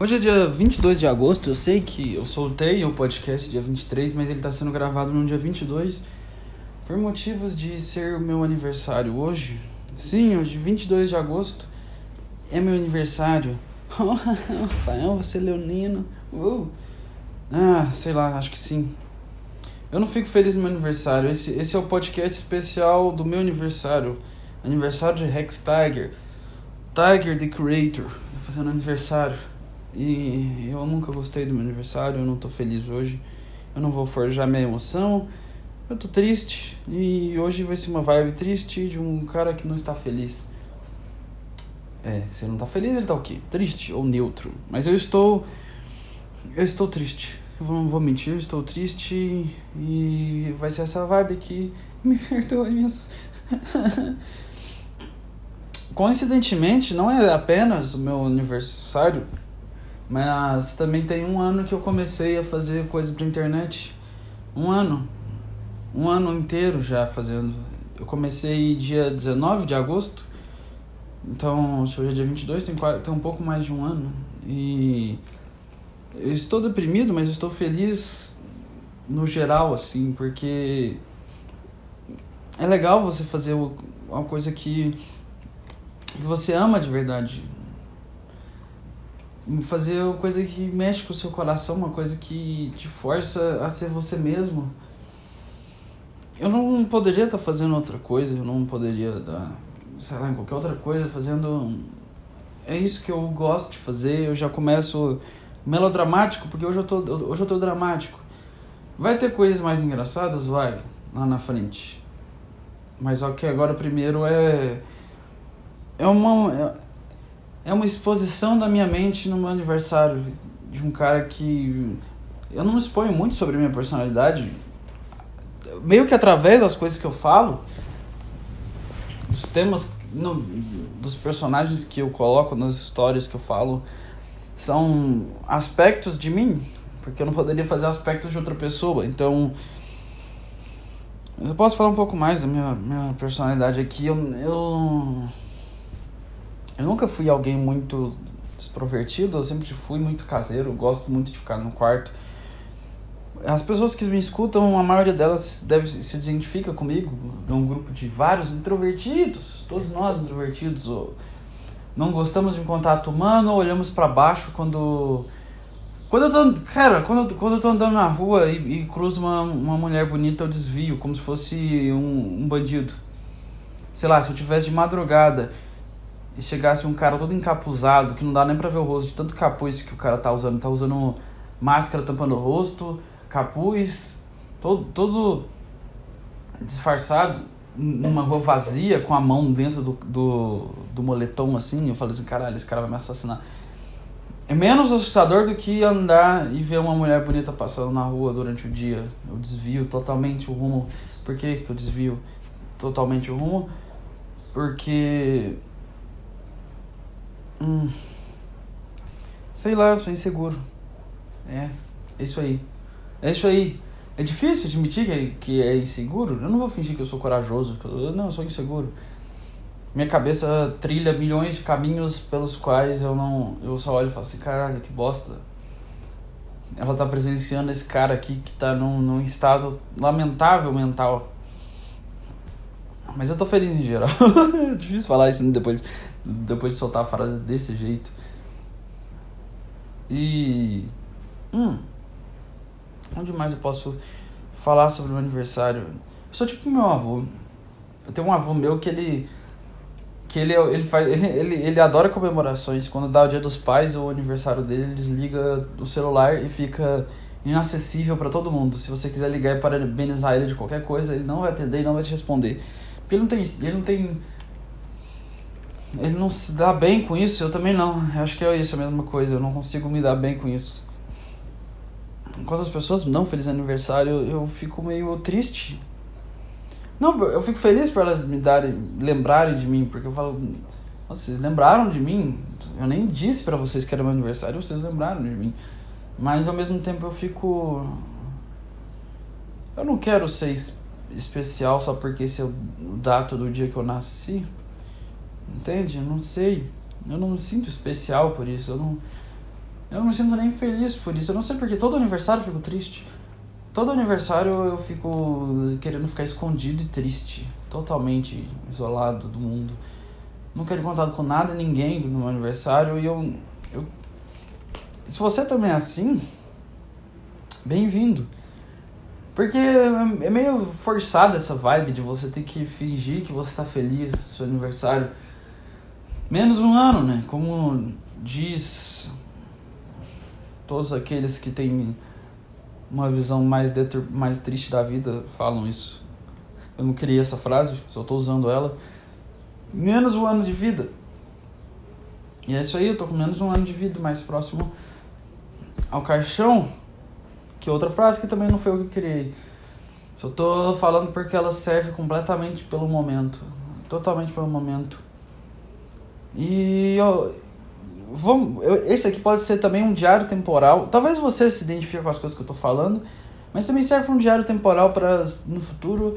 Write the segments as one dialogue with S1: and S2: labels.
S1: Hoje é dia 22 de agosto, eu sei que eu soltei o podcast dia 23, mas ele está sendo gravado no dia 22 por motivos de ser o meu aniversário hoje. Sim, hoje, 22 de agosto, é meu aniversário. Rafael, você é leonino. Uh. Ah, sei lá, acho que sim. Eu não fico feliz no meu aniversário. Esse, esse é o podcast especial do meu aniversário. Aniversário de Rex Tiger. Tiger the Creator. Tô fazendo aniversário. E eu nunca gostei do meu aniversário, eu não tô feliz hoje. Eu não vou forjar minha emoção. Eu tô triste. E hoje vai ser uma vibe triste de um cara que não está feliz. É, se ele não tá feliz, ele tá o quê? Triste ou neutro. Mas eu estou. Eu estou triste. Eu não vou mentir, eu estou triste e vai ser essa vibe aqui. Me perdoe, meus. Coincidentemente, não é apenas o meu aniversário, mas também tem um ano que eu comecei a fazer coisa pra internet. Um ano. Um ano inteiro já fazendo. Eu comecei dia 19 de agosto. Então, se hoje é dia 22, tem, tem um pouco mais de um ano. E eu estou deprimido, mas estou feliz no geral, assim, porque é legal você fazer uma coisa que você ama de verdade. Fazer uma coisa que mexe com o seu coração, uma coisa que te força a ser você mesmo. Eu não poderia estar fazendo outra coisa, eu não poderia estar, sei lá, em qualquer outra coisa, fazendo. É isso que eu gosto de fazer, eu já começo melodramático, porque hoje eu tô, hoje eu tô dramático. Vai ter coisas mais engraçadas? Vai, lá na frente. Mas só que agora primeiro é. É uma. É, é uma exposição da minha mente no meu aniversário. De um cara que. Eu não exponho muito sobre a minha personalidade. Meio que através das coisas que eu falo, dos temas, no, dos personagens que eu coloco nas histórias que eu falo são aspectos de mim, porque eu não poderia fazer aspectos de outra pessoa. Então, eu posso falar um pouco mais da minha, minha personalidade aqui. Eu, eu, eu nunca fui alguém muito extrovertido, eu sempre fui muito caseiro, gosto muito de ficar no quarto. As pessoas que me escutam, a maioria delas deve, se identifica comigo, é um grupo de vários introvertidos, todos nós introvertidos, ou não gostamos de contato humano, olhamos para baixo quando quando eu tô, cara, quando, quando eu tô andando na rua e, e cruzo uma, uma mulher bonita, eu desvio, como se fosse um, um bandido. Sei lá, se eu tivesse de madrugada e chegasse um cara todo encapuzado, que não dá nem pra ver o rosto, de tanto capuz que o cara tá usando, tá usando máscara tampando o rosto, capuz, todo, todo disfarçado, numa rua vazia, com a mão dentro do, do, do moletom assim, eu falei assim, caralho, esse cara vai me assassinar. É menos assustador do que andar e ver uma mulher bonita passando na rua durante o dia. Eu desvio totalmente o rumo. Por que, eu desvio totalmente o rumo? Porque. Hum, sei lá, eu sou inseguro. É, é isso aí. É isso aí. É difícil admitir que, que é inseguro. Eu não vou fingir que eu sou corajoso. Eu, não, eu sou inseguro. Minha cabeça trilha milhões de caminhos pelos quais eu não. Eu só olho e falo assim: caralho, que bosta. Ela tá presenciando esse cara aqui que tá num, num estado lamentável mental. Mas eu tô feliz em geral. é difícil falar isso depois, depois de soltar a frase desse jeito. E. Hum. Onde mais eu posso falar sobre o meu aniversário? Eu sou tipo meu avô. Eu tenho um avô meu que ele que ele, ele, faz, ele, ele adora comemorações. Quando dá o dia dos pais ou o aniversário dele, ele desliga o celular e fica inacessível para todo mundo. Se você quiser ligar e parabenizar ele de qualquer coisa, ele não vai atender e não vai te responder. Porque ele não tem. Ele não tem. Ele não se dá bem com isso, eu também não. Eu acho que é isso, a mesma coisa. Eu não consigo me dar bem com isso. Enquanto as pessoas não feliz aniversário, eu fico meio triste. Não, eu fico feliz por elas me darem, lembrarem de mim, porque eu falo, vocês lembraram de mim? Eu nem disse para vocês que era meu aniversário, vocês lembraram de mim. Mas ao mesmo tempo eu fico eu não quero ser especial só porque esse é o data do dia que eu nasci. Entende? Eu não sei. Eu não me sinto especial por isso. Eu não Eu não me sinto nem feliz por isso. Eu não sei porque todo aniversário eu fico triste. Todo aniversário eu fico querendo ficar escondido e triste. Totalmente isolado do mundo. Não quero contato com nada, ninguém no meu aniversário. E eu, eu. Se você também é assim, bem-vindo. Porque é meio forçada essa vibe de você ter que fingir que você está feliz no seu aniversário. Menos um ano, né? Como diz todos aqueles que têm uma visão mais, mais triste da vida falam isso. Eu não queria essa frase, só estou usando ela. Menos um ano de vida. E é isso aí, eu tô com menos um ano de vida, mais próximo ao caixão. Que outra frase que também não foi eu que criei. Só tô falando porque ela serve completamente pelo momento. Totalmente pelo momento. E eu, vamos, eu, esse aqui pode ser também um diário temporal. Talvez você se identifique com as coisas que eu estou falando, mas também serve para um diário temporal para no futuro,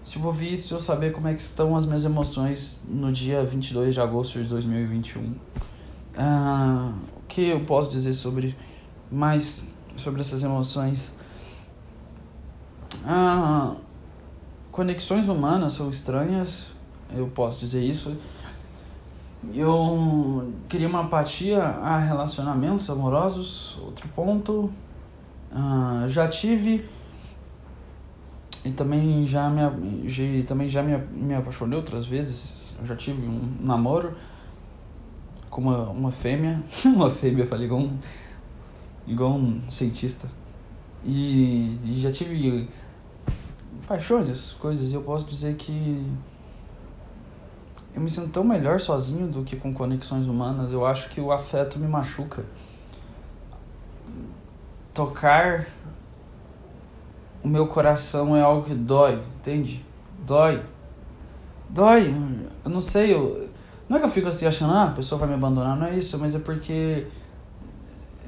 S1: se eu ouvir isso, eu saber como é que estão as minhas emoções no dia 22 de agosto de 2021. Ah, o que eu posso dizer sobre mais sobre essas emoções? Ah, conexões humanas são estranhas, eu posso dizer isso eu queria uma apatia a relacionamentos amorosos, outro ponto. Uh, já tive e também já me, já, também já me, me apaixonei outras vezes. Eu já tive um namoro com uma, uma fêmea. uma fêmea, falei, igual um, igual um cientista. E, e já tive paixões, coisas. E eu posso dizer que eu me sinto tão melhor sozinho do que com conexões humanas. Eu acho que o afeto me machuca. Tocar o meu coração é algo que dói, entende? Dói. Dói. Eu não sei, eu... não é que eu fico assim achando, ah, a pessoa vai me abandonar, não é isso, mas é porque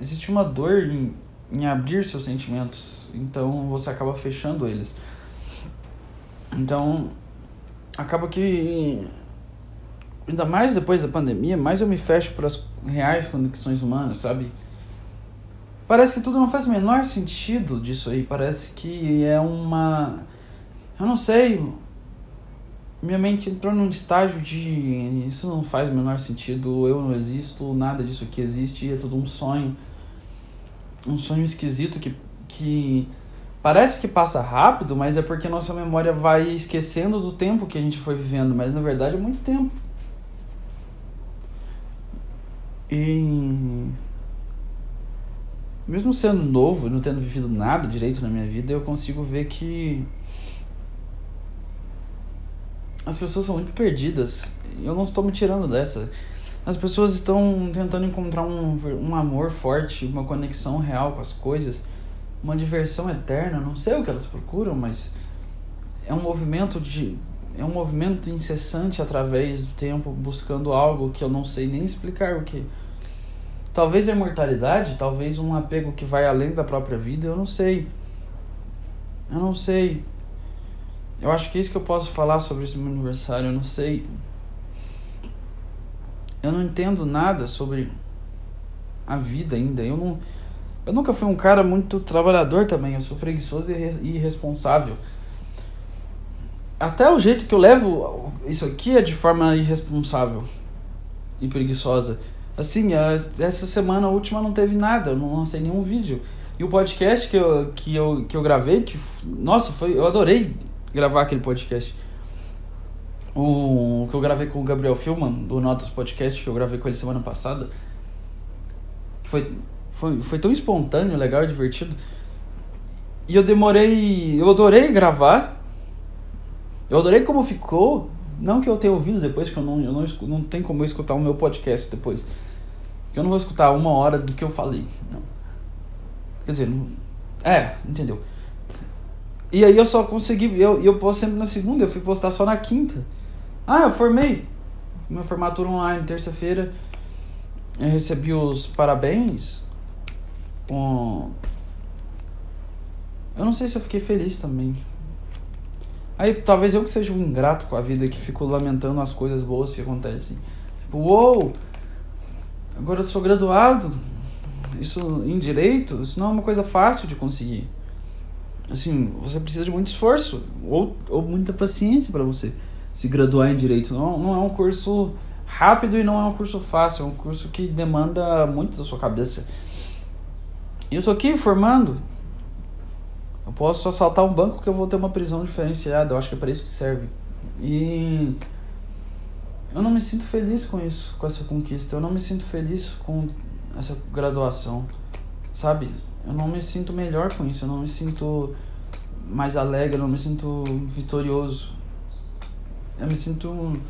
S1: existe uma dor em, em abrir seus sentimentos, então você acaba fechando eles. Então, acaba que ainda mais depois da pandemia, mais eu me fecho para as reais conexões humanas, sabe? Parece que tudo não faz o menor sentido disso aí. Parece que é uma. Eu não sei. Minha mente entrou num estágio de. Isso não faz o menor sentido. Eu não existo. Nada disso aqui existe. É tudo um sonho. Um sonho esquisito que. que parece que passa rápido, mas é porque nossa memória vai esquecendo do tempo que a gente foi vivendo. Mas na verdade é muito tempo. E mesmo sendo novo, não tendo vivido nada direito na minha vida, eu consigo ver que as pessoas são muito perdidas. Eu não estou me tirando dessa. As pessoas estão tentando encontrar um, um amor forte, uma conexão real com as coisas, uma diversão eterna. Não sei o que elas procuram, mas é um movimento de é um movimento incessante através do tempo buscando algo que eu não sei nem explicar o que. Talvez a imortalidade, talvez um apego que vai além da própria vida, eu não sei. Eu não sei. Eu acho que é isso que eu posso falar sobre esse meu aniversário, eu não sei. Eu não entendo nada sobre a vida ainda. Eu não eu nunca fui um cara muito trabalhador também, eu sou preguiçoso e irresponsável até o jeito que eu levo isso aqui é de forma irresponsável e preguiçosa. Assim, essa semana última não teve nada, eu não lancei nenhum vídeo. E o podcast que eu, que eu, que eu gravei, que, nossa, foi, eu adorei gravar aquele podcast. O que eu gravei com o Gabriel Filman, do Notas Podcast, que eu gravei com ele semana passada. Foi, foi, foi tão espontâneo, legal e divertido. E eu demorei. Eu adorei gravar. Eu adorei como ficou. Não que eu tenha ouvido depois, que eu não, eu não, não tem como eu escutar o meu podcast depois. Porque eu não vou escutar uma hora do que eu falei. Não. Quer dizer, não, é, entendeu? E aí eu só consegui. Eu, eu posto sempre na segunda, eu fui postar só na quinta. Ah, eu formei. Minha formatura online, terça-feira. Eu recebi os parabéns. Um... Eu não sei se eu fiquei feliz também. Aí talvez eu que seja um ingrato com a vida, que fico lamentando as coisas boas que acontecem. Tipo, uou! Agora eu sou graduado. isso em direito, isso não é uma coisa fácil de conseguir. Assim, você precisa de muito esforço ou, ou muita paciência para você se graduar em direito. Não, não é um curso rápido e não é um curso fácil, é um curso que demanda muito da sua cabeça. E eu tô aqui formando. Eu posso assaltar um banco que eu vou ter uma prisão diferenciada. Eu acho que é para isso que serve. E eu não me sinto feliz com isso, com essa conquista. Eu não me sinto feliz com essa graduação, sabe? Eu não me sinto melhor com isso. Eu não me sinto mais alegre. Eu não me sinto vitorioso. Eu me sinto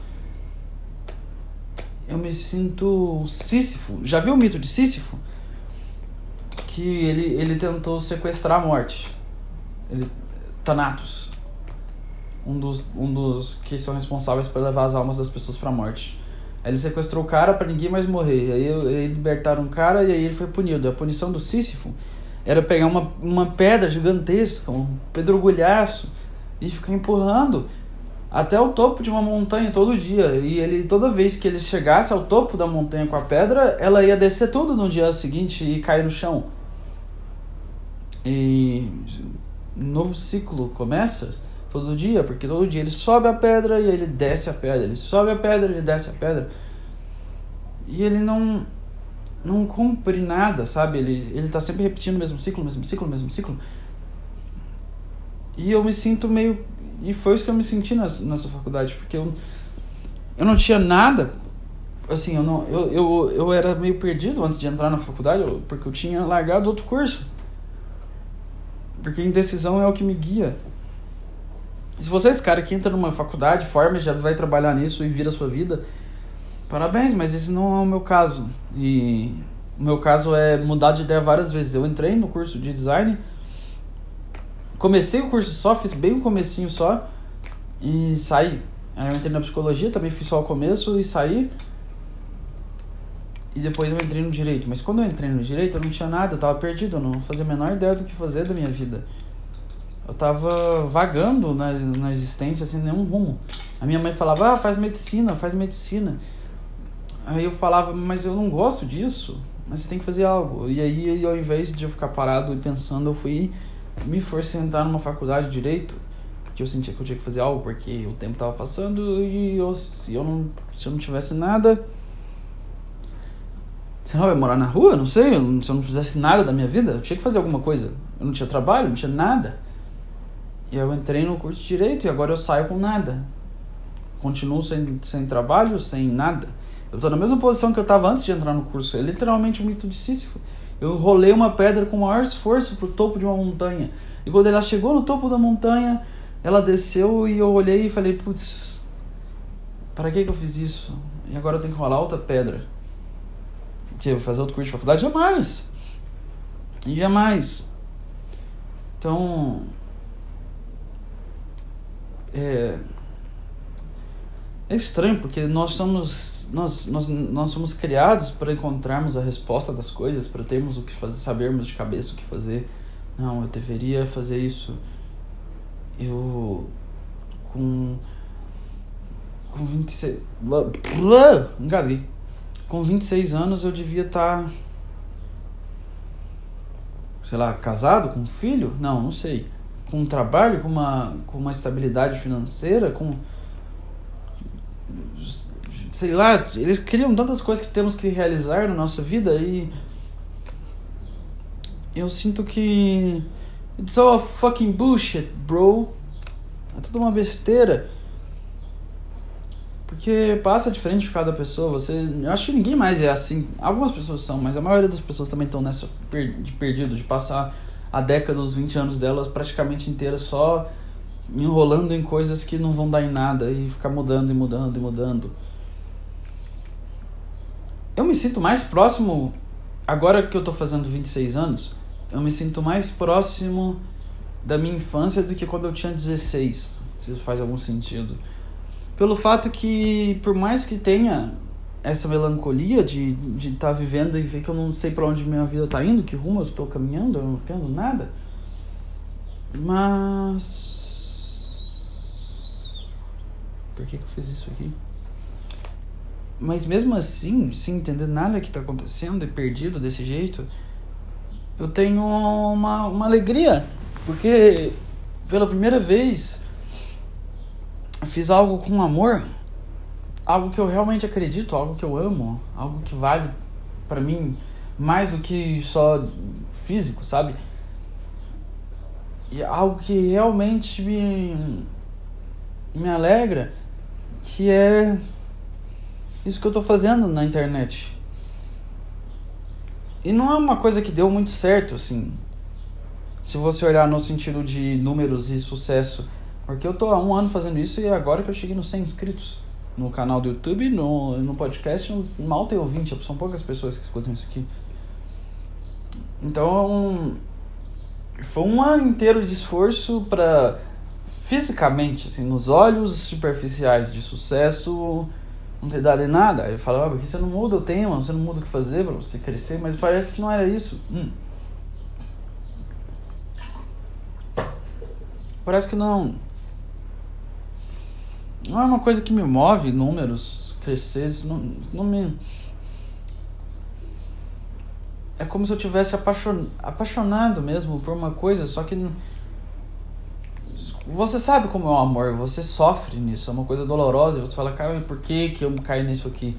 S1: eu me sinto Sísifo. Já viu o mito de Sísifo? Que ele, ele tentou sequestrar a morte. Ele, Thanatos. Um dos, um dos que são responsáveis por levar as almas das pessoas para a morte. Aí ele sequestrou o cara para ninguém mais morrer. Aí, aí libertaram o cara e aí ele foi punido. A punição do Sísifo era pegar uma, uma pedra gigantesca, um pedregulhaço, e ficar empurrando até o topo de uma montanha todo dia. E ele, toda vez que ele chegasse ao topo da montanha com a pedra, ela ia descer tudo no dia seguinte e cair no chão. E novo ciclo começa todo dia, porque todo dia ele sobe a pedra e ele desce a pedra, ele sobe a pedra e ele desce a pedra. E ele não não cumpre nada, sabe? Ele ele tá sempre repetindo o mesmo ciclo, o mesmo ciclo, o mesmo ciclo. E eu me sinto meio e foi isso que eu me senti nessa, nessa faculdade, porque eu, eu não tinha nada. Assim, eu, não, eu, eu, eu era meio perdido antes de entrar na faculdade, porque eu tinha largado outro curso. Porque indecisão é o que me guia. Se você é esse cara que entra numa faculdade, forma, já vai trabalhar nisso e vira a sua vida, parabéns, mas esse não é o meu caso. E o meu caso é mudar de ideia várias vezes. Eu entrei no curso de design comecei o curso só, fiz bem o comecinho só e saí. Aí eu entrei na psicologia, também fiz só o começo e saí. E depois eu entrei no direito. Mas quando eu entrei no direito, eu não tinha nada, eu tava perdido, eu não fazia a menor ideia do que fazer da minha vida. Eu tava vagando na, na existência sem nenhum rumo. A minha mãe falava, ah, faz medicina, faz medicina. Aí eu falava, mas eu não gosto disso, mas você tem que fazer algo. E aí, ao invés de eu ficar parado e pensando, eu fui me forcei a entrar numa faculdade de direito, porque eu sentia que eu tinha que fazer algo, porque o tempo estava passando e eu, se, eu não, se eu não tivesse nada. Sei lá, eu ia morar na rua? Não sei. se eu não fizesse nada da minha vida, eu tinha que fazer alguma coisa. Eu não tinha trabalho, não tinha nada. E eu entrei no curso de direito e agora eu saio com nada. Continuo sem, sem trabalho, sem nada. Eu estou na mesma posição que eu estava antes de entrar no curso. É literalmente um mito de Sísifo. Eu rolei uma pedra com o maior esforço pro topo de uma montanha. E quando ela chegou no topo da montanha, ela desceu e eu olhei e falei, putz, para que que eu fiz isso? E agora eu tenho que rolar outra pedra. Que vou fazer outro curso de faculdade? Jamais. E jamais. Então, é, é estranho porque nós somos nós, nós, nós somos criados para encontrarmos a resposta das coisas, para termos o que fazer, sabermos de cabeça o que fazer. Não, eu deveria fazer isso. Eu com com 26 blá, blá, engasguei. Com 26 anos eu devia estar tá, sei lá, casado com um filho? Não, não sei. Com um trabalho, com uma com uma estabilidade financeira, com sei lá, eles criam tantas coisas que temos que realizar na nossa vida e eu sinto que it's all fucking bullshit, bro. É tudo uma besteira. Porque passa diferente de cada pessoa. Você, eu acho que ninguém mais é assim. Algumas pessoas são, mas a maioria das pessoas também estão nessa de perdido de passar a década, os 20 anos delas praticamente inteira só enrolando em coisas que não vão dar em nada e ficar mudando e mudando e mudando. Eu me sinto mais próximo, agora que eu tô fazendo 26 anos, eu me sinto mais próximo da minha infância do que quando eu tinha 16, se isso faz algum sentido. Pelo fato que, por mais que tenha essa melancolia de estar de tá vivendo e ver que eu não sei para onde minha vida tá indo, que rumo eu estou caminhando, eu não entendo nada. Mas por que, que eu fiz isso aqui? Mas mesmo assim, sem entender nada que está acontecendo e perdido desse jeito, eu tenho uma, uma alegria, porque pela primeira vez fiz algo com amor, algo que eu realmente acredito, algo que eu amo, algo que vale para mim mais do que só físico, sabe? E algo que realmente me, me alegra, que é isso que eu tô fazendo na internet. E não é uma coisa que deu muito certo, assim. Se você olhar no sentido de números e sucesso. Porque eu tô há um ano fazendo isso e agora que eu cheguei nos 100 inscritos no canal do YouTube, no, no podcast, mal tem ouvinte, são poucas pessoas que escutam isso aqui. Então, foi um ano inteiro de esforço para fisicamente, assim, nos olhos superficiais de sucesso, não ter dado em nada. Eu falava, ah, porque você não muda o tema, você não muda o que fazer para você crescer, mas parece que não era isso. Hum. Parece que não. Não é uma coisa que me move, números, crescer, isso não, isso não me. É como se eu tivesse apaixon... apaixonado mesmo por uma coisa, só que você sabe como é o amor, você sofre nisso, é uma coisa dolorosa, e você fala, cara, por que, que eu caí nisso aqui?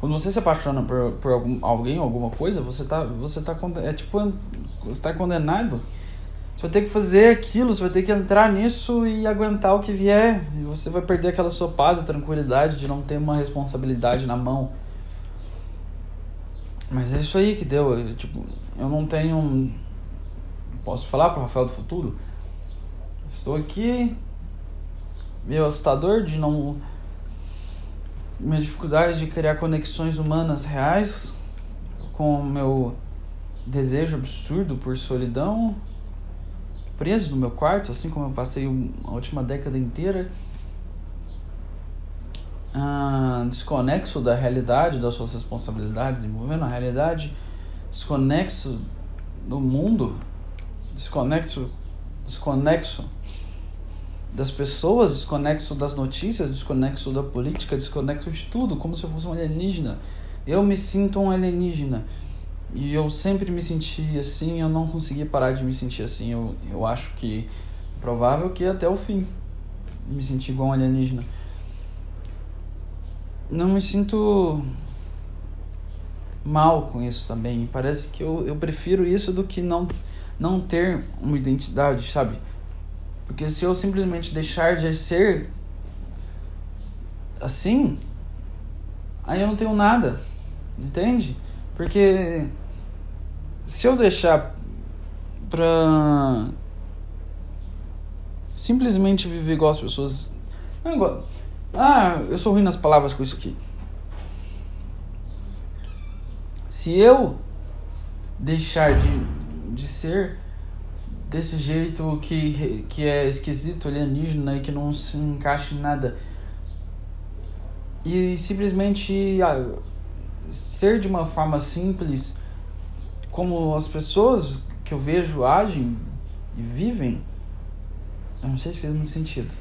S1: Quando você se apaixona por, por algum, alguém alguma coisa, você tá, você tá, é tipo, você tá condenado. Você vai ter que fazer aquilo, você vai ter que entrar nisso e aguentar o que vier. E você vai perder aquela sua paz e tranquilidade de não ter uma responsabilidade na mão. Mas é isso aí que deu. Eu, tipo, eu não tenho. Posso falar para o Rafael do futuro? Estou aqui, meio assustador de não. Minha dificuldade de criar conexões humanas reais com o meu desejo absurdo por solidão, preso no meu quarto, assim como eu passei a última década inteira. Ah, desconexo da realidade, das suas responsabilidades, envolvendo a realidade, desconexo do mundo, desconexo, desconexo das pessoas, desconexo das notícias, desconexo da política, desconexo de tudo, como se eu fosse um alienígena. Eu me sinto um alienígena. E eu sempre me senti assim, eu não consegui parar de me sentir assim. Eu, eu acho que provável que até o fim me sentir igual um alienígena. Não me sinto mal com isso também. Parece que eu, eu prefiro isso do que não, não ter uma identidade, sabe? Porque se eu simplesmente deixar de ser assim, aí eu não tenho nada. Entende? Porque se eu deixar pra simplesmente viver igual as pessoas. Ah, eu sou ruim nas palavras com isso aqui. Se eu deixar de, de ser desse jeito que, que é esquisito, alienígena e que não se encaixa em nada. E simplesmente ah, ser de uma forma simples, como as pessoas que eu vejo agem e vivem, eu não sei se fez muito sentido.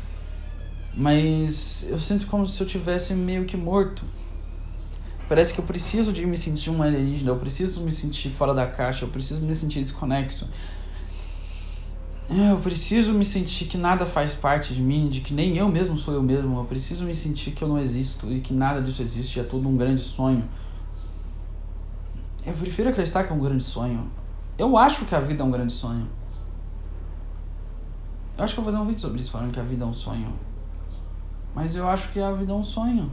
S1: Mas eu sinto como se eu tivesse meio que morto. Parece que eu preciso de me sentir um alienígena, eu preciso me sentir fora da caixa, eu preciso me sentir desconexo. Eu preciso me sentir que nada faz parte de mim, de que nem eu mesmo sou eu mesmo. Eu preciso me sentir que eu não existo e que nada disso existe, é tudo um grande sonho. Eu prefiro acreditar que é um grande sonho. Eu acho que a vida é um grande sonho. Eu acho que eu vou fazer um vídeo sobre isso, falando que a vida é um sonho. Mas eu acho que a vida é um sonho.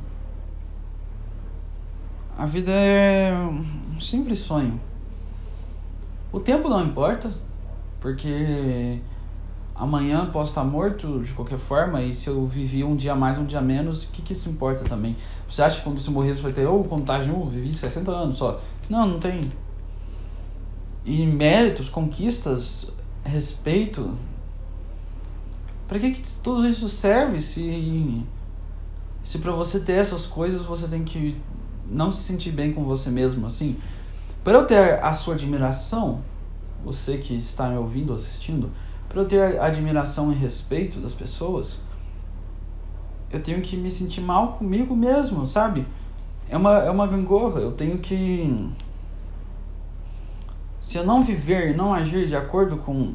S1: A vida é um simples sonho. O tempo não importa. Porque amanhã posso estar morto de qualquer forma, e se eu vivi um dia mais, um dia menos, o que, que isso importa também? Você acha que quando você morrer você vai ter, ou contagem, oh, vivi 60 anos só? Não, não tem. E méritos, conquistas, respeito. Para que, que tudo isso serve se se para você ter essas coisas você tem que não se sentir bem com você mesmo assim? Para eu ter a sua admiração, você que está me ouvindo, assistindo, para eu ter admiração e respeito das pessoas, eu tenho que me sentir mal comigo mesmo, sabe? É uma, é uma gangorra, eu tenho que se eu não viver, não agir de acordo com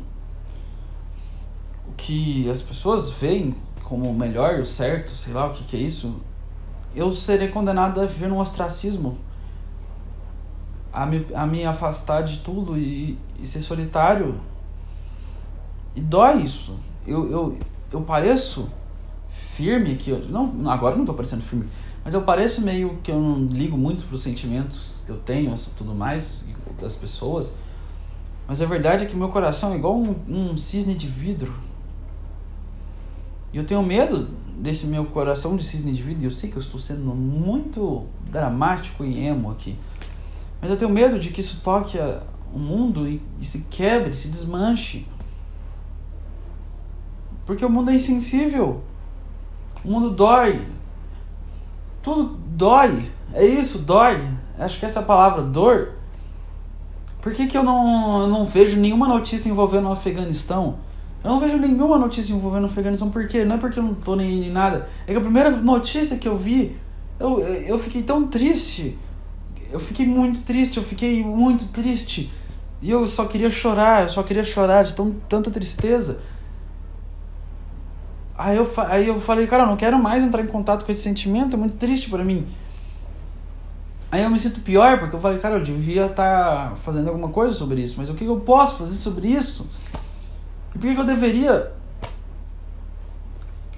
S1: o que as pessoas veem como o melhor, o certo, sei lá o que, que é isso, eu serei condenado a viver num ostracismo, a me, a me afastar de tudo e, e ser solitário. E dói isso. Eu, eu, eu pareço firme, que não, agora eu não estou parecendo firme, mas eu pareço meio que eu não ligo muito para os sentimentos que eu tenho, tudo mais, das pessoas. Mas a verdade é que meu coração é igual um, um cisne de vidro. E eu tenho medo desse meu coração de cisne de vidro. E eu sei que eu estou sendo muito dramático e emo aqui. Mas eu tenho medo de que isso toque o mundo e, e se quebre, se desmanche. Porque o mundo é insensível. O mundo dói. Tudo dói. É isso, dói. Acho que essa palavra dor. Por que, que eu, não, eu não vejo nenhuma notícia envolvendo o Afeganistão? Eu não vejo nenhuma notícia envolvendo o Afeganistão. Por quê? Não é porque eu não tô nem, nem nada. É que a primeira notícia que eu vi, eu, eu fiquei tão triste. Eu fiquei muito triste, eu fiquei muito triste. E eu só queria chorar, eu só queria chorar de tão, tanta tristeza. Aí eu, aí eu falei, cara, eu não quero mais entrar em contato com esse sentimento, é muito triste para mim. Aí eu me sinto pior, porque eu falei, cara, eu devia estar tá fazendo alguma coisa sobre isso, mas o que eu posso fazer sobre isso? E por que eu deveria.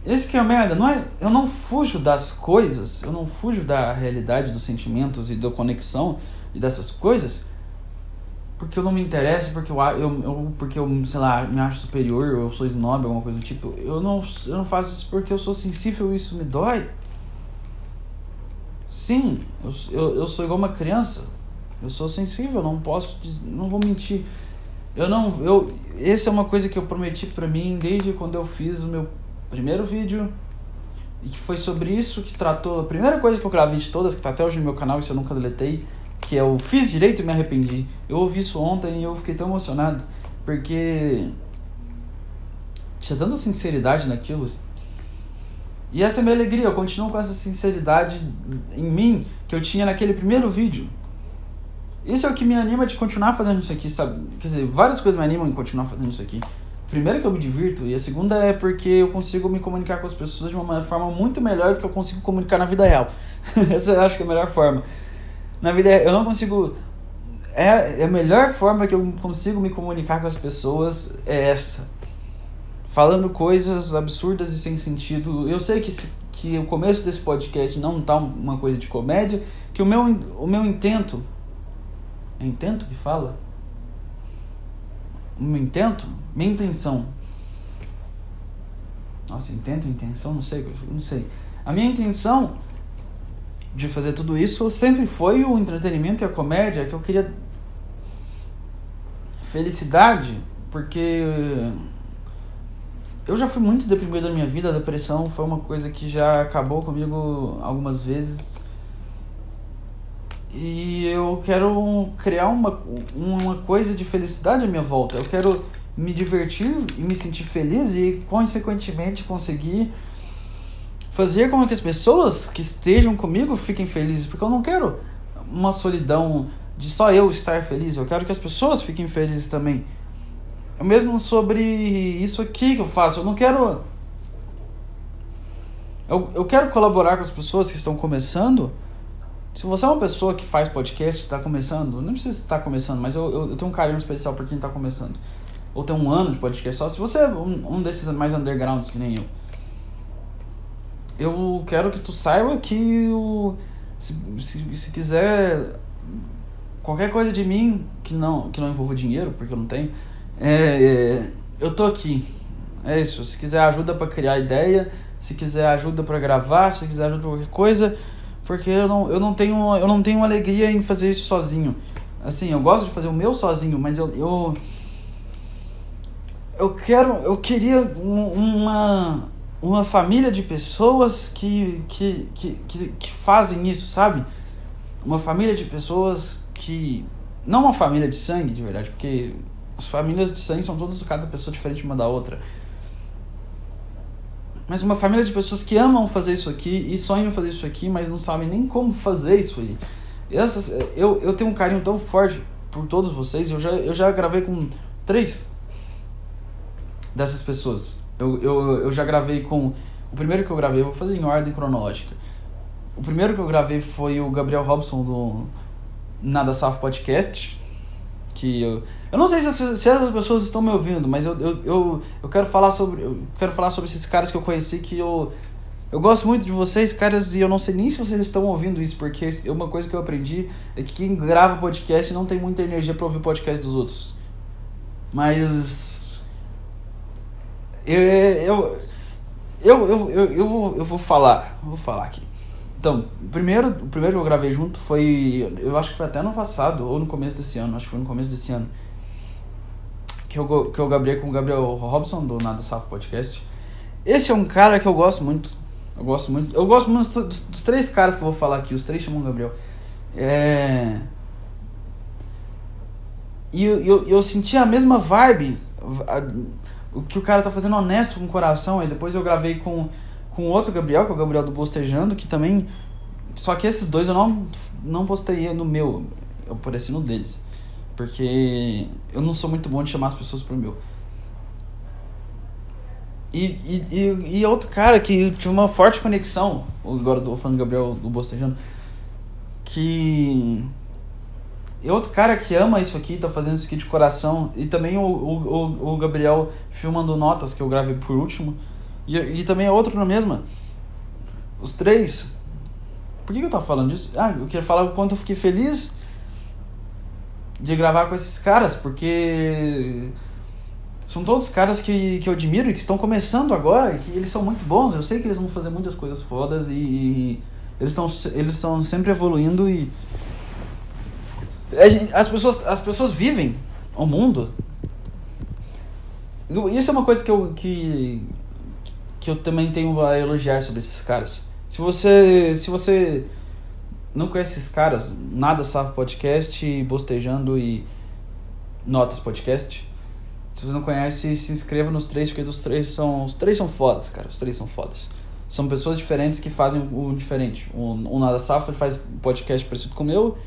S1: Esse que é a merda, não é, eu não fujo das coisas, eu não fujo da realidade dos sentimentos e da conexão e dessas coisas, porque eu não me interesso, porque eu, eu, eu, porque eu, sei lá, me acho superior, eu sou snob, alguma coisa do tipo. Eu não, eu não faço isso porque eu sou sensível e isso me dói. Sim, eu, eu, eu sou igual uma criança. Eu sou sensível, não posso, não vou mentir. Eu não, eu, essa é uma coisa que eu prometi para mim desde quando eu fiz o meu primeiro vídeo e que foi sobre isso que tratou a primeira coisa que eu gravei de todas que tá até hoje no meu canal, isso eu nunca deletei, que é o fiz direito e me arrependi. Eu ouvi isso ontem e eu fiquei tão emocionado porque tinha tanta sinceridade naquilo e essa é a minha alegria, eu continuo com essa sinceridade em mim que eu tinha naquele primeiro vídeo. Isso é o que me anima de continuar fazendo isso aqui, sabe? Quer dizer, várias coisas me animam em continuar fazendo isso aqui. Primeiro que eu me divirto, e a segunda é porque eu consigo me comunicar com as pessoas de uma forma muito melhor do que eu consigo comunicar na vida real. essa eu acho que é a melhor forma. Na vida eu não consigo. É, é a melhor forma que eu consigo me comunicar com as pessoas é essa falando coisas absurdas e sem sentido. Eu sei que, que o começo desse podcast não tá uma coisa de comédia, que o meu, o meu intento. É intento que fala? O meu intento? Minha intenção. Nossa, intento, intenção, não sei, não sei. A minha intenção de fazer tudo isso sempre foi o entretenimento e a comédia, que eu queria felicidade, porque eu já fui muito deprimido na minha vida, a depressão foi uma coisa que já acabou comigo algumas vezes. E eu quero criar uma, uma coisa de felicidade à minha volta. Eu quero me divertir e me sentir feliz e, consequentemente, conseguir fazer com que as pessoas que estejam comigo fiquem felizes. Porque eu não quero uma solidão de só eu estar feliz. Eu quero que as pessoas fiquem felizes também. Mesmo sobre isso aqui que eu faço. Eu não quero. Eu, eu quero colaborar com as pessoas que estão começando. Se você é uma pessoa que faz podcast, está começando, não precisa estar começando, mas eu, eu, eu, tenho um carinho especial por quem está começando. Ou tem um ano de podcast só. Se você é um, um desses mais undergrounds que nem eu, eu quero que tu saiba que o, se, se, se quiser qualquer coisa de mim que não, que não envolva dinheiro, porque eu não tenho é, é, eu tô aqui. É isso. Se quiser ajuda para criar ideia, se quiser ajuda para gravar, se quiser ajuda pra qualquer coisa, porque eu não, eu não tenho eu não tenho alegria em fazer isso sozinho. Assim, eu gosto de fazer o meu sozinho, mas eu eu, eu quero eu queria uma uma família de pessoas que, que, que, que, que fazem isso, sabe? Uma família de pessoas que. Não uma família de sangue, de verdade, porque as famílias de sangue são todas cada pessoa diferente uma da outra. Mas uma família de pessoas que amam fazer isso aqui e sonham fazer isso aqui, mas não sabem nem como fazer isso aí. Essas, eu, eu tenho um carinho tão forte por todos vocês. Eu já, eu já gravei com três dessas pessoas. Eu, eu, eu já gravei com. O primeiro que eu gravei, vou fazer em ordem cronológica. O primeiro que eu gravei foi o Gabriel Robson do Nada Safo Podcast. Que eu, eu não sei se, se essas pessoas estão me ouvindo, mas eu, eu, eu, eu quero falar sobre. Eu quero falar sobre esses caras que eu conheci que eu. Eu gosto muito de vocês, caras, e eu não sei nem se vocês estão ouvindo isso, porque uma coisa que eu aprendi é que quem grava podcast não tem muita energia para ouvir podcast dos outros. Mas. Eu, eu, eu, eu, eu, vou, eu vou falar. Vou falar aqui. Então, primeiro, o primeiro que eu gravei junto foi. Eu acho que foi até no passado, ou no começo desse ano, acho que foi no começo desse ano. Que eu, que eu gravei com o Gabriel Robson, do Nada Safo Podcast. Esse é um cara que eu gosto muito. Eu gosto muito. Eu gosto muito dos, dos três caras que eu vou falar aqui, os três chamam Gabriel. É. E eu, eu, eu senti a mesma vibe. O que o cara tá fazendo honesto com o coração. E depois eu gravei com, com outro Gabriel, que é o Gabriel do Bostejando, que também. Só que esses dois eu não, não postei no meu. Eu apareci no deles. Porque eu não sou muito bom de chamar as pessoas pro meu. E, e, e, outro cara que tive uma forte conexão, agora do falando do Gabriel do Bostejando, que. E outro cara que ama isso aqui, tá fazendo isso aqui de coração, e também o, o, o Gabriel filmando notas que eu gravei por último, e, e também é outro na mesma. Os três. Por que, que eu tava falando disso? Ah, eu queria falar o quanto eu fiquei feliz de gravar com esses caras, porque são todos caras que, que eu admiro e que estão começando agora e que eles são muito bons. Eu sei que eles vão fazer muitas coisas fodas e, e eles estão eles estão sempre evoluindo e as pessoas as pessoas vivem o mundo. Isso é uma coisa que eu que que eu também tenho a elogiar sobre esses caras. Se você se você não conhece esses caras, nada Safo Podcast, Bostejando e Notas Podcast, se você não conhece, se inscreva nos três, porque os três são. Os três são fodas, cara. Os três são fodas. São pessoas diferentes que fazem o diferente. O, o Nada Safra faz podcast parecido com o meu,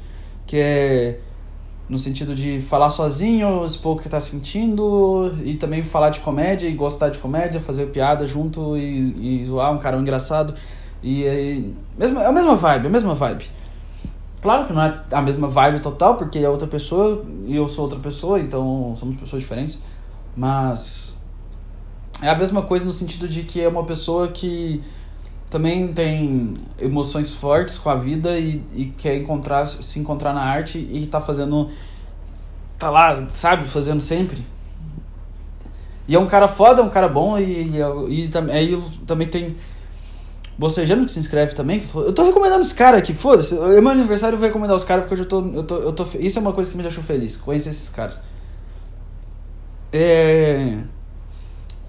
S1: que é no sentido de falar sozinho, expor o que tá sentindo, e também falar de comédia e gostar de comédia, fazer piada junto e, e zoar um cara engraçado. E, e mesmo, é a mesma vibe, é a mesma vibe. Claro que não é a mesma vibe total, porque é outra pessoa e eu sou outra pessoa, então somos pessoas diferentes. Mas é a mesma coisa no sentido de que é uma pessoa que também tem emoções fortes com a vida e, e quer encontrar se encontrar na arte e tá fazendo tá lá, sabe, fazendo sempre. E é um cara foda, é um cara bom e, e, e, e aí também tem Bocejando que se inscreve também. Eu tô recomendando os caras aqui, foda-se. É meu aniversário, eu vou recomendar os caras porque eu já tô, eu tô, eu tô. Isso é uma coisa que me deixou feliz, conhecer esses caras. É...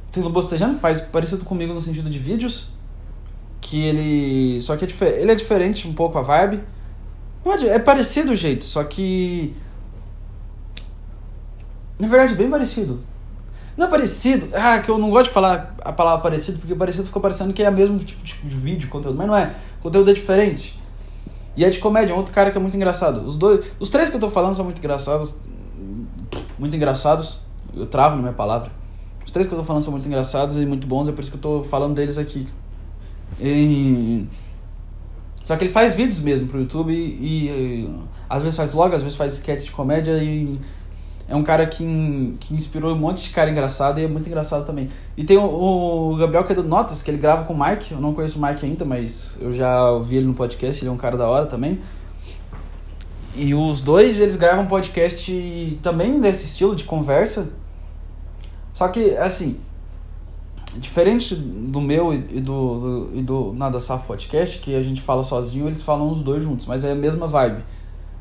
S1: Tem o Bostejando, que faz parecido comigo no sentido de vídeos. Que ele. Só que é ele é diferente um pouco a vibe. É parecido o jeito, só que. Na verdade, bem parecido. Não é parecido. Ah, que eu não gosto de falar a palavra parecido, porque parecido ficou parecendo que é o mesmo tipo de vídeo, conteúdo. Mas não é. O conteúdo é diferente. E é de comédia, é um outro cara que é muito engraçado. Os dois. Os três que eu tô falando são muito engraçados. Muito engraçados. Eu travo na minha palavra. Os três que eu tô falando são muito engraçados e muito bons, é por isso que eu tô falando deles aqui. E... Só que ele faz vídeos mesmo pro YouTube e, e, às vezes faz vlog, às vezes faz sketch de comédia e é um cara que, que inspirou um monte de cara engraçado e é muito engraçado também. E tem o, o, Gabriel que é do Notas, que ele grava com o Mike. Eu não conheço o Mike ainda, mas eu já ouvi ele no podcast, ele é um cara da hora também. E os dois, eles gravam podcast também desse estilo de conversa. Só que, assim, diferente do meu e do, do, e do Nada Safo Podcast, que a gente fala sozinho, eles falam os dois juntos, mas é a mesma vibe.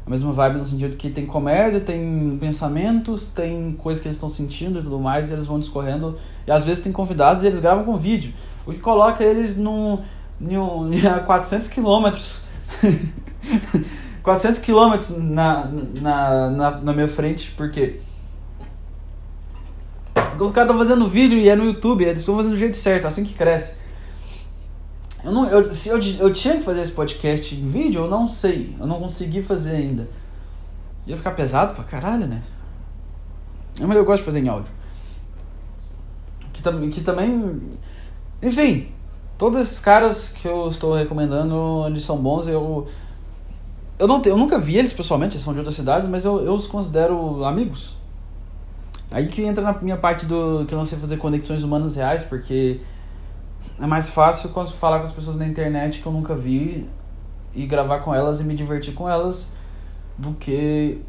S1: A mesma vibe no sentido que tem comédia, tem pensamentos, tem coisas que eles estão sentindo e tudo mais, e eles vão discorrendo. E às vezes tem convidados e eles gravam com vídeo, o que coloca eles num, num, a 400 quilômetros. 400 quilômetros na, na, na, na minha frente, por quê? Os caras estão fazendo vídeo e é no YouTube, eles estão fazendo do jeito certo, assim que cresce. Eu, não, eu, se eu, eu tinha que fazer esse podcast em vídeo, eu não sei. Eu não consegui fazer ainda. Ia ficar pesado pra caralho, né? Mas eu gosto de fazer em áudio. Que, que também. Enfim, todos esses caras que eu estou recomendando, eles são bons. Eu. Eu, não, eu nunca vi eles pessoalmente, eles são de outras cidades, mas eu, eu os considero amigos. Aí que entra na minha parte do que eu não sei fazer conexões humanas reais, porque é mais fácil falar com as pessoas na internet que eu nunca vi e gravar com elas e me divertir com elas do que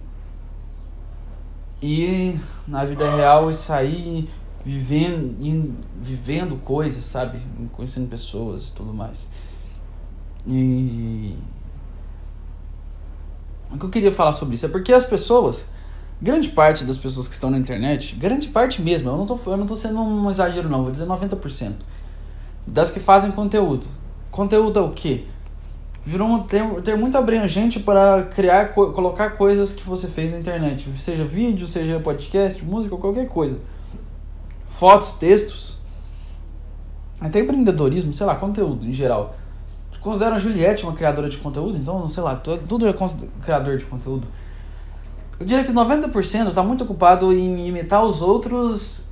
S1: ir na vida real e sair vivendo, e vivendo coisas, sabe? Conhecendo pessoas e tudo mais. E o que eu queria falar sobre isso é porque as pessoas, grande parte das pessoas que estão na internet, grande parte mesmo, eu não tô, eu não tô sendo um exagero não, vou dizer 90%, das que fazem conteúdo. Conteúdo é o quê? virou um termo, termo muito abrangente para criar, co colocar coisas que você fez na internet, seja vídeo, seja podcast, música, qualquer coisa. Fotos, textos, até empreendedorismo, sei lá, conteúdo em geral. Considero a Juliette uma criadora de conteúdo, então, sei lá, tudo é criador de conteúdo. Eu diria que 90% está muito ocupado em imitar os outros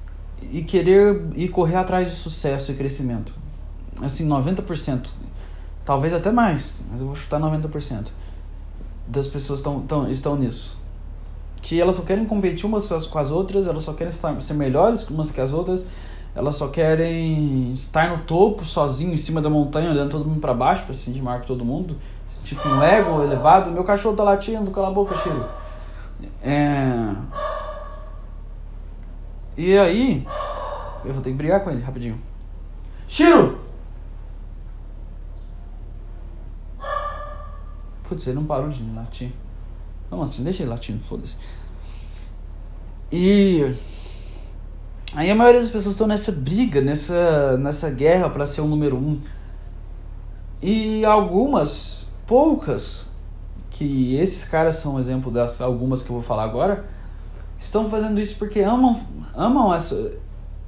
S1: e querer e correr atrás de sucesso e crescimento. Assim, 90%. Talvez até mais, mas eu vou chutar 90% das pessoas tão, tão, estão nisso. Que elas só querem competir umas com as outras, elas só querem estar, ser melhores umas que as outras, elas só querem estar no topo, sozinho, em cima da montanha, olhando todo mundo para baixo, para se sentir maior que todo mundo. Tipo um ego elevado. Meu cachorro tá latindo, cala a boca, Chiro. É... E aí, eu vou ter que brigar com ele rapidinho. Chiro! Putz, ele não parou de latir. Não, assim, deixa ele latindo, foda-se. E. Aí a maioria das pessoas estão nessa briga, nessa, nessa guerra para ser o número um. E algumas, poucas, que esses caras são um exemplo das algumas que eu vou falar agora, estão fazendo isso porque amam, amam essa,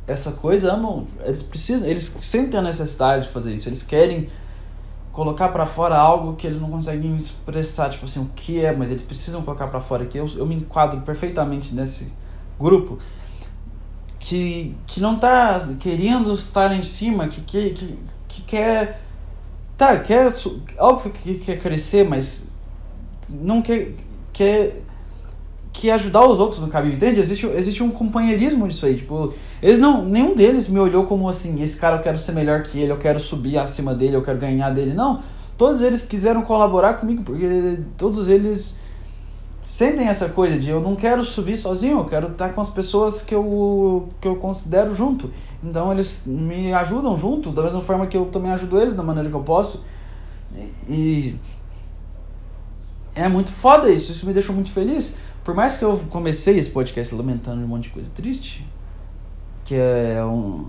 S1: essa coisa, amam, eles precisam, eles sentem a necessidade de fazer isso, eles querem colocar para fora algo que eles não conseguem expressar, tipo assim, o que é, mas eles precisam colocar para fora que eu, eu me enquadro perfeitamente nesse grupo que, que não tá querendo estar em cima, que, que, que, que quer tá, quer óbvio que quer crescer, mas não quer quer que ajudar os outros no caminho, entende? Existe, existe um companheirismo nisso aí, tipo, eles não, nenhum deles me olhou como assim, esse cara eu quero ser melhor que ele, eu quero subir acima dele, eu quero ganhar dele, não. Todos eles quiseram colaborar comigo, porque todos eles sentem essa coisa de eu não quero subir sozinho, eu quero estar com as pessoas que eu, que eu considero junto. Então eles me ajudam junto, da mesma forma que eu também ajudo eles da maneira que eu posso. E é muito foda isso, isso me deixou muito feliz. Por mais que eu comecei esse podcast lamentando um monte de coisa triste, que é um.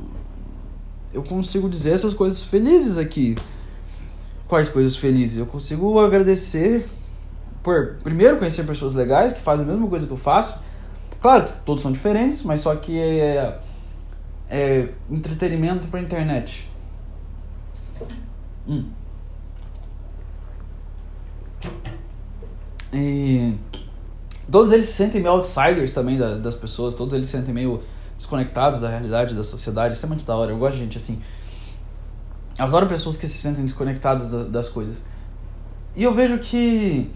S1: Eu consigo dizer essas coisas felizes aqui. Quais coisas felizes? Eu consigo agradecer por, primeiro, conhecer pessoas legais que fazem a mesma coisa que eu faço. Claro que todos são diferentes, mas só que é, é entretenimento para internet. Hum. E Todos eles se sentem meio outsiders também da, das pessoas, todos eles se sentem meio desconectados da realidade, da sociedade. Isso é muito da hora. Eu gosto de gente assim. Adoro pessoas que se sentem desconectadas da, das coisas. E eu vejo que.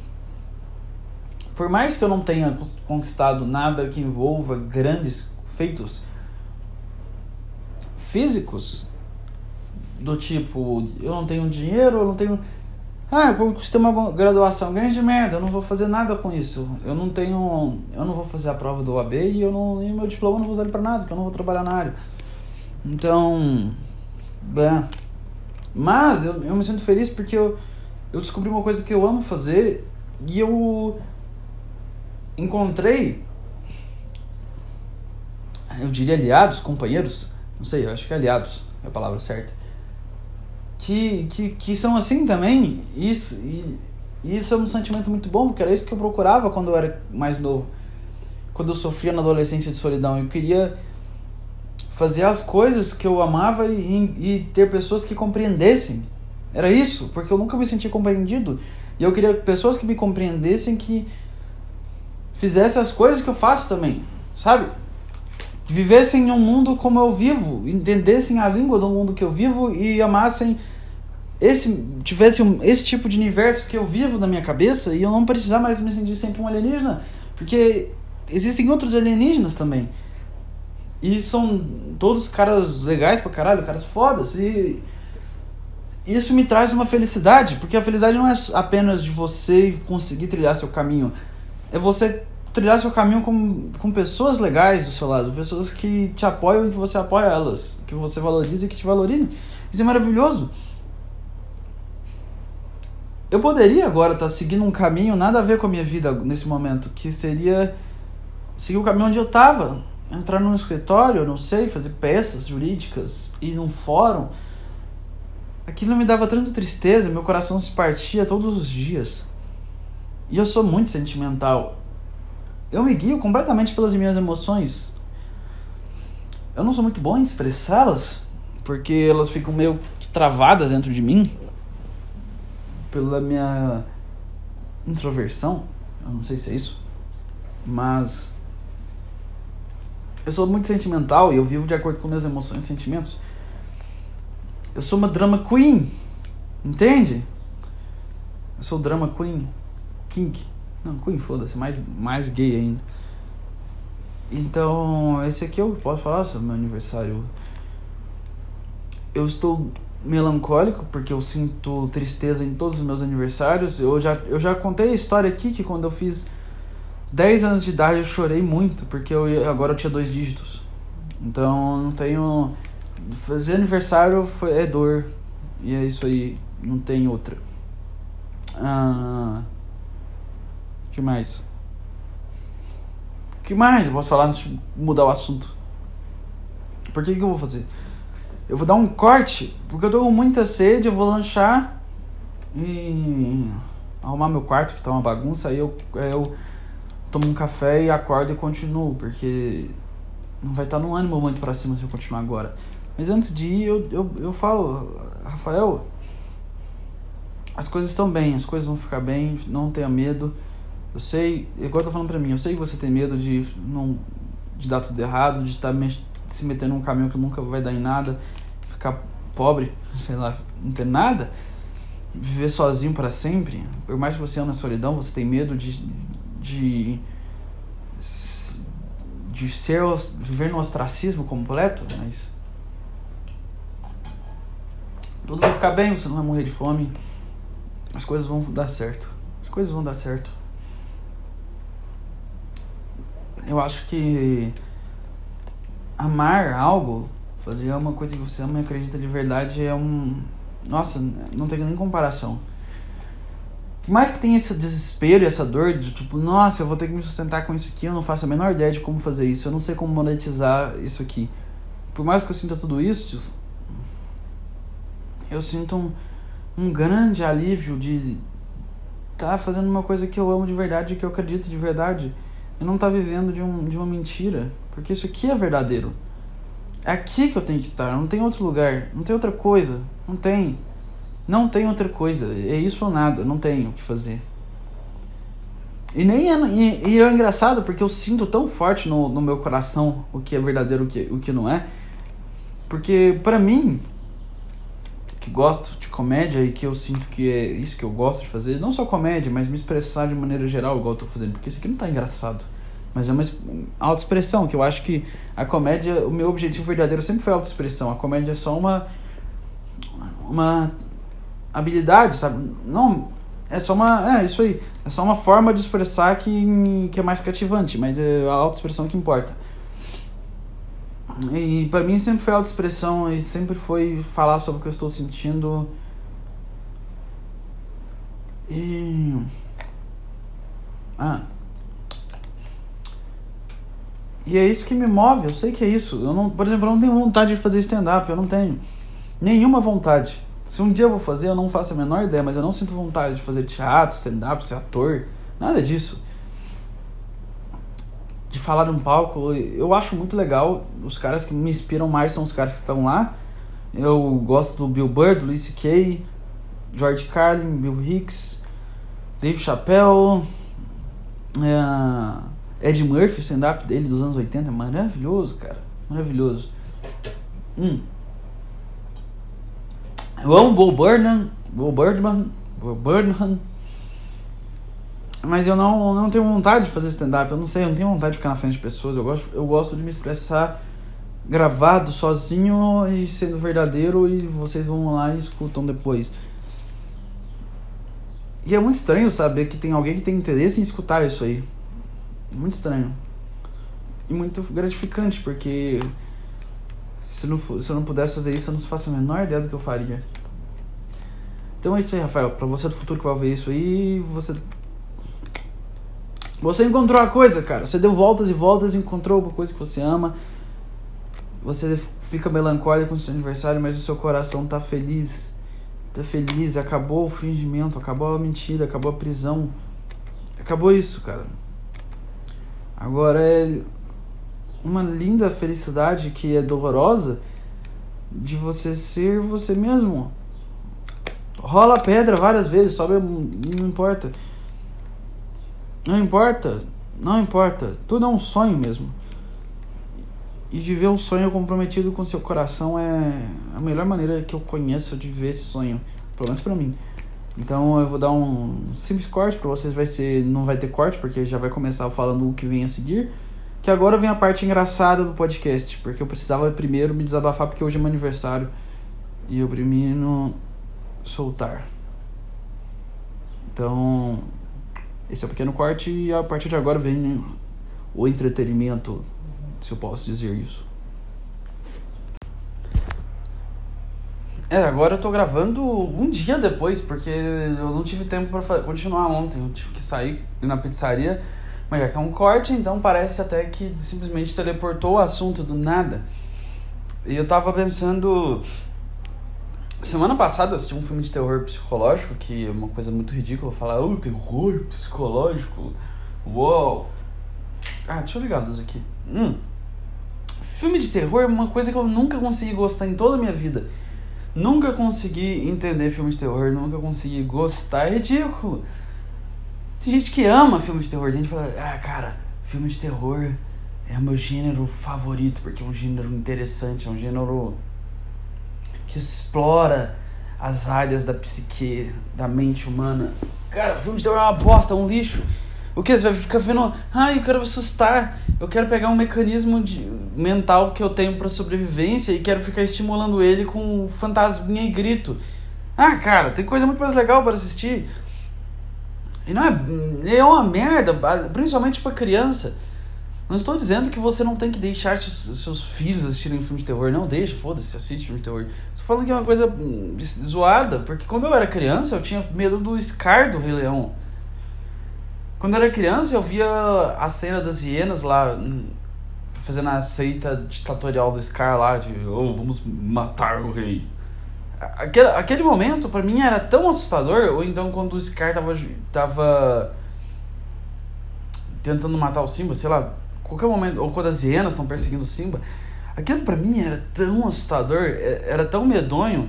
S1: Por mais que eu não tenha conquistado nada que envolva grandes feitos físicos, do tipo, eu não tenho dinheiro, eu não tenho ah, eu conquistei uma graduação, grande merda, eu não vou fazer nada com isso. Eu não tenho. Eu não vou fazer a prova do OAB e eu não. E meu diploma não vou usar ele pra nada, porque eu não vou trabalhar na área. Então. Bem. Mas eu, eu me sinto feliz porque eu, eu descobri uma coisa que eu amo fazer e eu encontrei. Eu diria aliados, companheiros, não sei, eu acho que é aliados é a palavra certa que, que, que são assim também. Isso, e, isso é um sentimento muito bom, porque era isso que eu procurava quando eu era mais novo. Quando eu sofria na adolescência de solidão. Eu queria fazer as coisas que eu amava e, e ter pessoas que compreendessem. Era isso, porque eu nunca me senti compreendido. E eu queria pessoas que me compreendessem que fizesse as coisas que eu faço também, sabe? Vivessem em um mundo como eu vivo, entendessem a língua do mundo que eu vivo e amassem esse tivesse um, esse tipo de universo que eu vivo na minha cabeça e eu não precisar mais me sentir sempre um alienígena, porque existem outros alienígenas também. E são todos caras legais pra caralho, caras fodas. E isso me traz uma felicidade, porque a felicidade não é apenas de você conseguir trilhar seu caminho, é você trilhar seu caminho com, com pessoas legais do seu lado, pessoas que te apoiam e que você apoia elas, que você valoriza e que te valorizam. Isso é maravilhoso. Eu poderia agora estar tá seguindo um caminho nada a ver com a minha vida nesse momento, que seria seguir o caminho onde eu estava, entrar num escritório, não sei, fazer peças jurídicas, ir num fórum. Aquilo me dava tanta tristeza, meu coração se partia todos os dias. E eu sou muito sentimental. Eu me guio completamente pelas minhas emoções. Eu não sou muito bom em expressá-las, porque elas ficam meio travadas dentro de mim pela minha introversão. Eu não sei se é isso, mas eu sou muito sentimental e eu vivo de acordo com minhas emoções e sentimentos. Eu sou uma drama queen, entende? Eu sou drama queen, kink. Não, queen, foda-se, mais, mais gay ainda. Então, esse aqui eu posso falar sobre meu aniversário. Eu estou melancólico porque eu sinto tristeza em todos os meus aniversários. Eu já, eu já contei a história aqui que quando eu fiz 10 anos de idade eu chorei muito, porque eu, agora eu tinha dois dígitos. Então não tenho. Fazer aniversário foi, é dor. E é isso aí, não tem outra. Ah, que mais? que mais eu posso falar antes de mudar o assunto? Por que, que eu vou fazer? Eu vou dar um corte, porque eu tô com muita sede, eu vou lanchar e arrumar meu quarto, que tá uma bagunça, aí eu, eu tomo um café e acordo e continuo, porque não vai estar no ânimo muito para cima se eu continuar agora. Mas antes de ir, eu, eu, eu falo, Rafael, as coisas estão bem, as coisas vão ficar bem, não tenha medo. Eu sei, igual eu tô falando pra mim, eu sei que você tem medo de não de dar tudo errado, de estar tá se meter num caminho que nunca vai dar em nada, ficar pobre, sei lá, não ter nada, viver sozinho para sempre. Por mais que você ame a solidão, você tem medo de de de ser viver no ostracismo completo, mas tudo vai ficar bem, você não vai morrer de fome. As coisas vão dar certo. As coisas vão dar certo. Eu acho que amar algo, fazer uma coisa que você ama e acredita de verdade é um. Nossa, não tem nem comparação. Por mais que tenha esse desespero e essa dor de tipo, nossa, eu vou ter que me sustentar com isso aqui, eu não faço a menor ideia de como fazer isso, eu não sei como monetizar isso aqui. Por mais que eu sinta tudo isso, eu sinto um, um grande alívio de estar tá fazendo uma coisa que eu amo de verdade, que eu acredito de verdade, e não tá vivendo de, um, de uma mentira, porque isso aqui é verdadeiro. É aqui que eu tenho que estar, não tem outro lugar, não tem outra coisa, não tem. Não tem outra coisa. É isso ou nada. Não tenho o que fazer. E nem é, e, e é engraçado porque eu sinto tão forte no, no meu coração o que é verdadeiro o que, o que não é. Porque para mim, que gosto de comédia e que eu sinto que é isso que eu gosto de fazer, não só comédia, mas me expressar de maneira geral igual eu tô fazendo, porque isso aqui não tá engraçado. Mas é uma autoexpressão, que eu acho que a comédia, o meu objetivo verdadeiro sempre foi autoexpressão. A comédia é só uma uma habilidade, sabe? Não, é só uma. É isso aí. É só uma forma de expressar que, que é mais cativante, mas é a autoexpressão que importa. E para mim sempre foi autoexpressão e sempre foi falar sobre o que eu estou sentindo. E. Ah. E é isso que me move, eu sei que é isso. Eu não, por exemplo, eu não tenho vontade de fazer stand-up, eu não tenho nenhuma vontade. Se um dia eu vou fazer, eu não faço a menor ideia, mas eu não sinto vontade de fazer teatro, stand-up, ser ator, nada disso. De falar num palco, eu acho muito legal. Os caras que me inspiram mais são os caras que estão lá. Eu gosto do Bill Burr, do Louis C.K., George Carlin, Bill Hicks, Dave Chappelle, É, Ed Murphy, stand-up dele dos anos 80, é maravilhoso, cara. Maravilhoso. Hum. Eu amo Bo Burnham, Bo Birdman, Bo Burnham. Mas eu não, não tenho vontade de fazer stand-up. Eu não sei, eu não tenho vontade de ficar na frente de pessoas. Eu gosto, eu gosto de me expressar gravado, sozinho e sendo verdadeiro. E vocês vão lá e escutam depois. E é muito estranho saber que tem alguém que tem interesse em escutar isso aí. Muito estranho. E muito gratificante, porque se, não, se eu não pudesse fazer isso, eu não faço a menor ideia do que eu faria. Então é isso aí, Rafael. Pra você do futuro que vai ver isso aí, você. Você encontrou a coisa, cara. Você deu voltas e voltas e encontrou uma coisa que você ama. Você fica melancólico com o seu aniversário, mas o seu coração tá feliz tá feliz, acabou o fingimento, acabou a mentira, acabou a prisão. Acabou isso, cara. Agora é uma linda felicidade que é dolorosa de você ser você mesmo. Rola pedra várias vezes, sobe, não importa. Não importa, não importa. Tudo é um sonho mesmo. E viver um sonho comprometido com seu coração é a melhor maneira que eu conheço de ver esse sonho, pelo menos para mim. Então eu vou dar um simples corte para vocês, vai ser não vai ter corte porque já vai começar falando o que vem a seguir. Que agora vem a parte engraçada do podcast, porque eu precisava primeiro me desabafar porque hoje é meu aniversário e eu primeiro soltar. Então, esse é o pequeno corte e a partir de agora vem o entretenimento se eu posso dizer isso. É, agora eu tô gravando um dia depois, porque eu não tive tempo para continuar ontem. Eu tive que sair na pizzaria, mas já que é um corte, então parece até que simplesmente teleportou o assunto do nada. E eu tava pensando. Semana passada eu assisti um filme de terror psicológico, que é uma coisa muito ridícula falar, oh, terror psicológico. Uou! Ah, deixa eu ligar a luz aqui. Hum. Filme de terror é uma coisa que eu nunca consegui gostar em toda a minha vida. Nunca consegui entender filme de terror, nunca consegui gostar. É ridículo. Tem gente que ama filme de terror. Tem gente que fala, ah, cara, filme de terror é meu gênero favorito, porque é um gênero interessante, é um gênero que explora as áreas da psique, da mente humana. Cara, filme de terror é uma bosta, é um lixo. O que? Você vai ficar vendo, ah, eu quero assustar, eu quero pegar um mecanismo de, mental que eu tenho para sobrevivência e quero ficar estimulando ele com fantasminha e grito. Ah, cara, tem coisa muito mais legal para assistir. E não é, é uma merda, principalmente para criança. Não estou dizendo que você não tem que deixar seus, seus filhos assistirem filme de terror. Não, deixa, foda-se, assiste filme de terror. Estou falando que é uma coisa hum, zoada, porque quando eu era criança eu tinha medo do Scar do Rei Leão. Quando eu era criança, eu via a cena das hienas lá, hum, fazendo a seita ditatorial do Scar lá, de oh, vamos matar o rei. Aquele, aquele momento, para mim, era tão assustador, ou então quando o Scar tava, tava tentando matar o Simba, sei lá, qualquer momento, ou quando as hienas estão perseguindo o Simba, aquilo para mim era tão assustador, é, era tão medonho,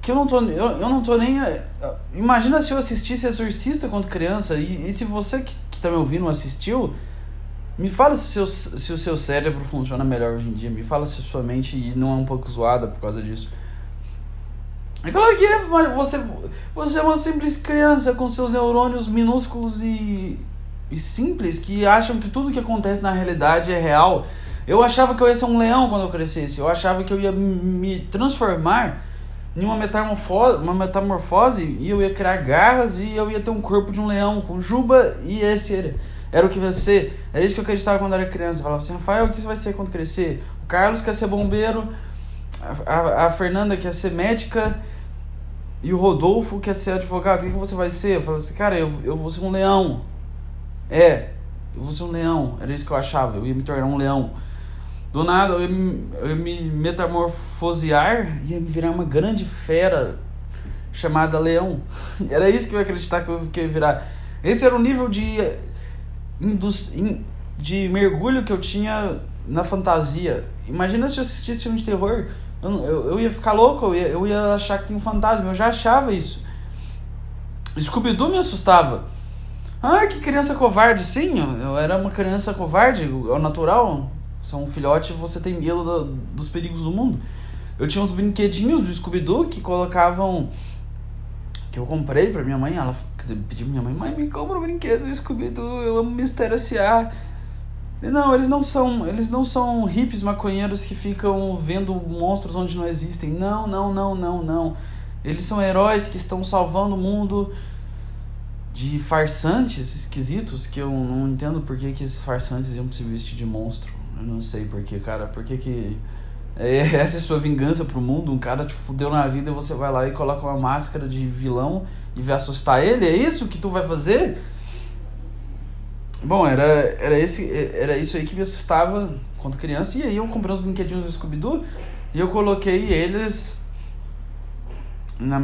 S1: que eu não tô, eu, eu não tô nem. Eh, imagina se eu assistisse Exorcista quando criança, e, e se você que, que tá me ouvindo assistiu, me fala se, seu, se o seu cérebro funciona melhor hoje em dia, me fala se sua mente não é um pouco zoada por causa disso. É claro que é, você, você é uma simples criança com seus neurônios minúsculos e, e simples que acham que tudo que acontece na realidade é real. Eu achava que eu ia ser um leão quando eu crescesse, eu achava que eu ia me transformar em uma metamorfose, uma metamorfose e eu ia criar garras e eu ia ter um corpo de um leão com juba e esse era, era o que vai ser. Era isso que eu acreditava quando era criança. Eu falava assim, Rafael, o que você vai ser quando crescer? O Carlos quer ser bombeiro, a, a, a Fernanda quer ser médica e o Rodolfo quer ser advogado. O que, que você vai ser? Eu falava assim, cara, eu, eu vou ser um leão. É, eu vou ser um leão. Era isso que eu achava, eu ia me tornar um leão. Do nada eu ia, me, eu ia me metamorfosear e ia me virar uma grande fera chamada leão. Era isso que eu ia acreditar que eu, que eu ia virar. Esse era o nível de, de mergulho que eu tinha na fantasia. Imagina se eu assistisse filme de terror. Eu, eu, eu ia ficar louco, eu ia, eu ia achar que tinha um fantasma. Eu já achava isso. Scooby-Doo me assustava. Ah, que criança covarde. Sim, eu era uma criança covarde, é natural. Você é um filhote você tem medo da, dos perigos do mundo. Eu tinha uns brinquedinhos do Scooby-Doo que colocavam. Que eu comprei pra minha mãe. Ela quer dizer, pra minha mãe, mãe, me compra um brinquedo do Scooby-Doo, eu amo Mistério S.A. Não, eles não são, eles não são hippies maconheiros que ficam vendo monstros onde não existem. Não, não, não, não, não. Eles são heróis que estão salvando o mundo de farsantes esquisitos que eu não entendo por que, que esses farsantes iam se vestir de monstro. Eu não sei por que, cara. Por que que é, essa é sua vingança pro mundo? Um cara te fudeu na vida e você vai lá e coloca uma máscara de vilão e vai assustar ele? É isso que tu vai fazer? Bom, era, era, esse, era isso aí que me assustava quando criança. E aí eu comprei uns brinquedinhos do Scooby-Doo e eu coloquei eles na,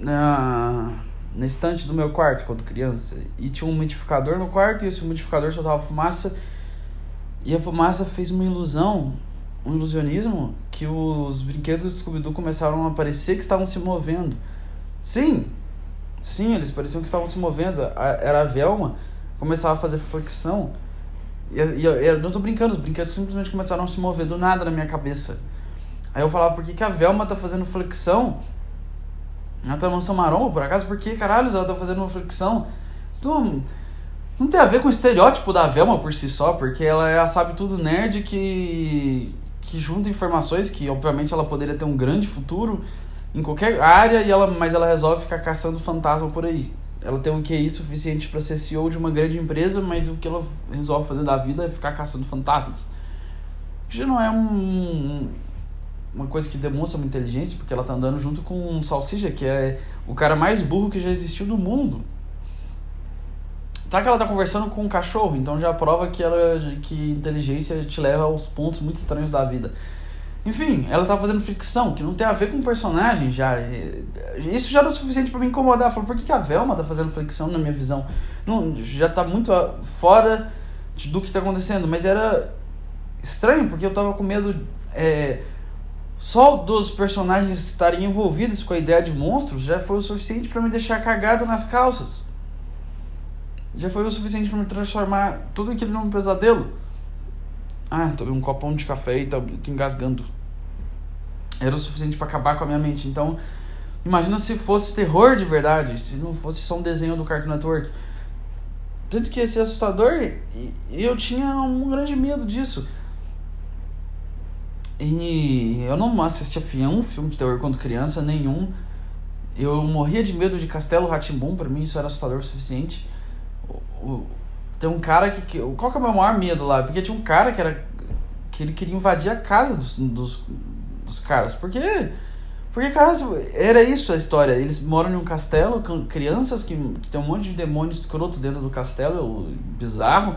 S1: na, na estante do meu quarto quando criança. E tinha um umidificador no quarto e esse umidificador soltava fumaça. E a fumaça fez uma ilusão, um ilusionismo, que os brinquedos do Scooby-Doo começaram a parecer que estavam se movendo. Sim, sim, eles pareciam que estavam se movendo. Era a Velma começava a fazer flexão. E, e eu, eu não tô brincando, os brinquedos simplesmente começaram a se mover do nada na minha cabeça. Aí eu falava, por que, que a Velma tá fazendo flexão? Ela tá mansão maromba, por acaso? Por que caralho ela tá fazendo uma flexão? Isso não, não tem a ver com o estereótipo da Velma por si só, porque ela é a sabe tudo nerd que, que junta informações que obviamente ela poderia ter um grande futuro em qualquer área, e ela, mas ela resolve ficar caçando fantasma por aí ela tem um QI suficiente para ser CEO de uma grande empresa, mas o que ela resolve fazer da vida é ficar caçando fantasmas. Já não é um, uma coisa que demonstra uma inteligência, porque ela tá andando junto com um salsicha, que é o cara mais burro que já existiu no mundo. Tá que ela tá conversando com um cachorro, então já prova que ela que inteligência te leva aos pontos muito estranhos da vida. Enfim, ela tá fazendo ficção, que não tem a ver com o personagem já. Isso já era o suficiente para me incomodar. Falei, por que, que a Velma tá fazendo ficção na minha visão? Não, já tá muito fora do que tá acontecendo. Mas era estranho, porque eu tava com medo. É, só dos personagens estarem envolvidos com a ideia de monstros já foi o suficiente para me deixar cagado nas calças. Já foi o suficiente para me transformar tudo aquilo num pesadelo. Ah, tomei um copão de café e tô, tô engasgando. Era o suficiente para acabar com a minha mente. Então, imagina se fosse terror de verdade, se não fosse só um desenho do Cartoon Network. Tanto que esse assustador, e eu tinha um grande medo disso. E eu não assistia um filme de terror quando criança, nenhum. Eu morria de medo de Castelo Ratimbum, para mim isso era assustador o suficiente. O, tem um cara que, que. Qual que é o meu maior medo lá? Porque tinha um cara que era. que ele queria invadir a casa dos, dos, dos caras. Porque. Porque, cara, era isso a história. Eles moram em um castelo com crianças que, que tem um monte de demônios escroto dentro do castelo, bizarro.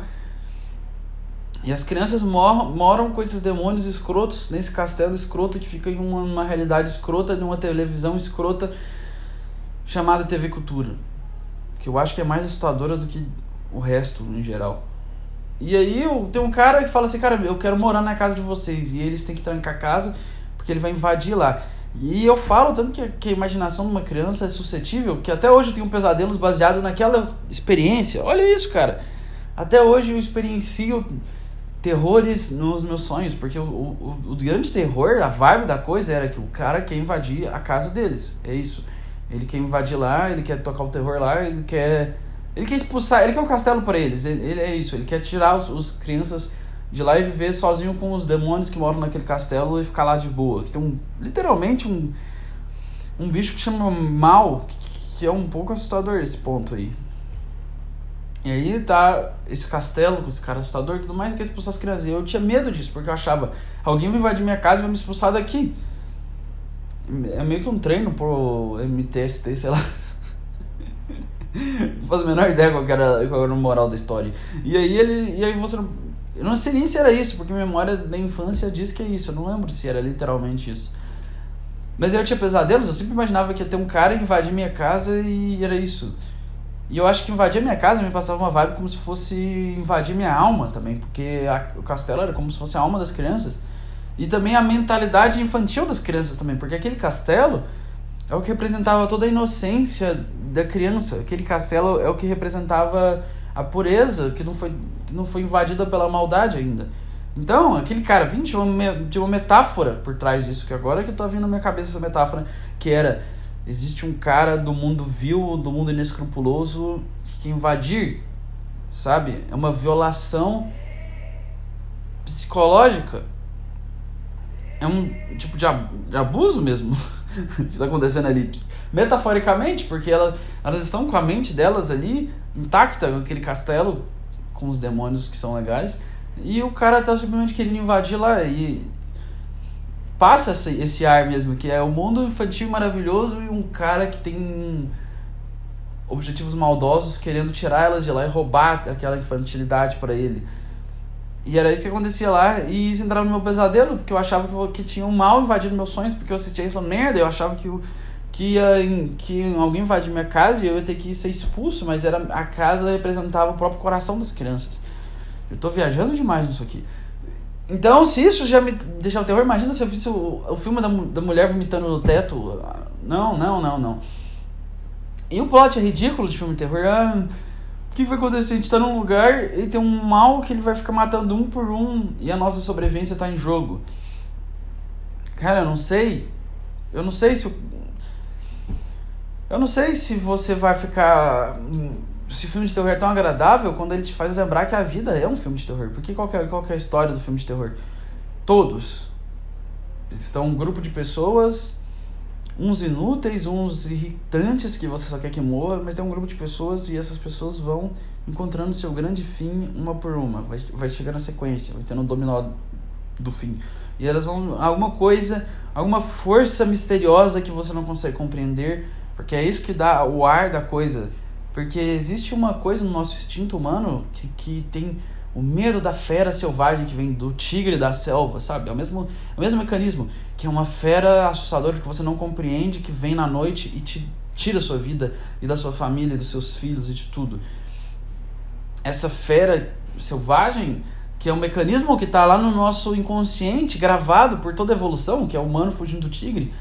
S1: E as crianças moram, moram com esses demônios escrotos nesse castelo escroto que fica em uma, uma realidade escrota, numa televisão escrota chamada TV Cultura. Que eu acho que é mais assustadora do que o resto em geral. E aí tem um cara que fala assim, cara, eu quero morar na casa de vocês. E eles têm que trancar a casa porque ele vai invadir lá. E eu falo tanto que, que a imaginação de uma criança é suscetível, que até hoje eu tenho pesadelos baseados naquela experiência. Olha isso, cara. Até hoje eu experiencio terrores nos meus sonhos, porque o, o, o grande terror, a vibe da coisa era que o cara quer invadir a casa deles. É isso. Ele quer invadir lá, ele quer tocar o terror lá, ele quer ele quer expulsar, ele quer um castelo para eles. Ele, ele, é isso, ele quer tirar os, os, crianças de lá e viver sozinho com os demônios que moram naquele castelo e ficar lá de boa. Que tem um, literalmente um, um bicho que chama mal, que, que é um pouco assustador esse ponto aí. E aí tá esse castelo com esse cara assustador e tudo mais, que expulsar as crianças. E eu tinha medo disso, porque eu achava, alguém vai invadir minha casa e vai me expulsar daqui. É meio que um treino pro MTST, sei lá. não faço a menor ideia qual era, qual era o moral da história. E aí ele. E aí você não. Eu não sei nem se era isso, porque memória da infância diz que é isso. Eu não lembro se era literalmente isso. Mas eu tinha pesadelos, eu sempre imaginava que ia ter um cara invadir minha casa e era isso. E eu acho que invadir a minha casa me passava uma vibe como se fosse invadir minha alma também, porque a, o castelo era como se fosse a alma das crianças. E também a mentalidade infantil das crianças também, porque aquele castelo é o que representava toda a inocência da criança. Aquele castelo é o que representava a pureza que não foi, que não foi invadida pela maldade ainda. Então, aquele cara, vim, tinha uma, tinha uma metáfora por trás disso, que agora que eu tô vindo na minha cabeça essa metáfora, que era, existe um cara do mundo vil, do mundo inescrupuloso, que invadir, sabe? É uma violação psicológica. É um tipo de, de abuso mesmo que está acontecendo ali. Metaforicamente, porque ela, elas estão com a mente delas ali intacta, aquele castelo com os demônios que são legais, e o cara tá simplesmente querendo invadir lá e passa esse, esse ar mesmo, que é o um mundo infantil maravilhoso e um cara que tem objetivos maldosos querendo tirar elas de lá e roubar aquela infantilidade para ele. E era isso que acontecia lá, e isso entrava no meu pesadelo, porque eu achava que, que tinha um mal invadindo meus sonhos, porque eu assistia isso merda, eu achava que, que, ia, que alguém invadir minha casa e eu ia ter que ser expulso, mas era a casa representava o próprio coração das crianças. Eu tô viajando demais nisso aqui. Então, se isso já me deixava terror, imagina se eu visse o, o filme da, da mulher vomitando no teto. Não, não, não, não. E o plot é ridículo de filme de terror. Ah, o que vai acontecer? A gente tá num lugar e tem um mal que ele vai ficar matando um por um e a nossa sobrevivência tá em jogo. Cara, eu não sei. Eu não sei se. Eu, eu não sei se você vai ficar esse filme de terror é tão agradável quando ele te faz lembrar que a vida é um filme de terror. Porque qual é, qual é a história do filme de terror? Todos estão um grupo de pessoas, uns inúteis, uns irritantes que você só quer que morra, mas é um grupo de pessoas e essas pessoas vão encontrando seu grande fim uma por uma. Vai, vai chegar na sequência, vai tendo um dominó do fim. E elas vão. Alguma coisa, alguma força misteriosa que você não consegue compreender, porque é isso que dá o ar da coisa porque existe uma coisa no nosso instinto humano que, que tem o medo da fera selvagem que vem do tigre da selva, sabe? É o mesmo, é o mesmo mecanismo, que é uma fera assustadora que você não compreende, que vem na noite e te tira a sua vida e da sua família, e dos seus filhos e de tudo. Essa fera selvagem, que é um mecanismo que está lá no nosso inconsciente, gravado por toda a evolução, que é o humano fugindo do tigre,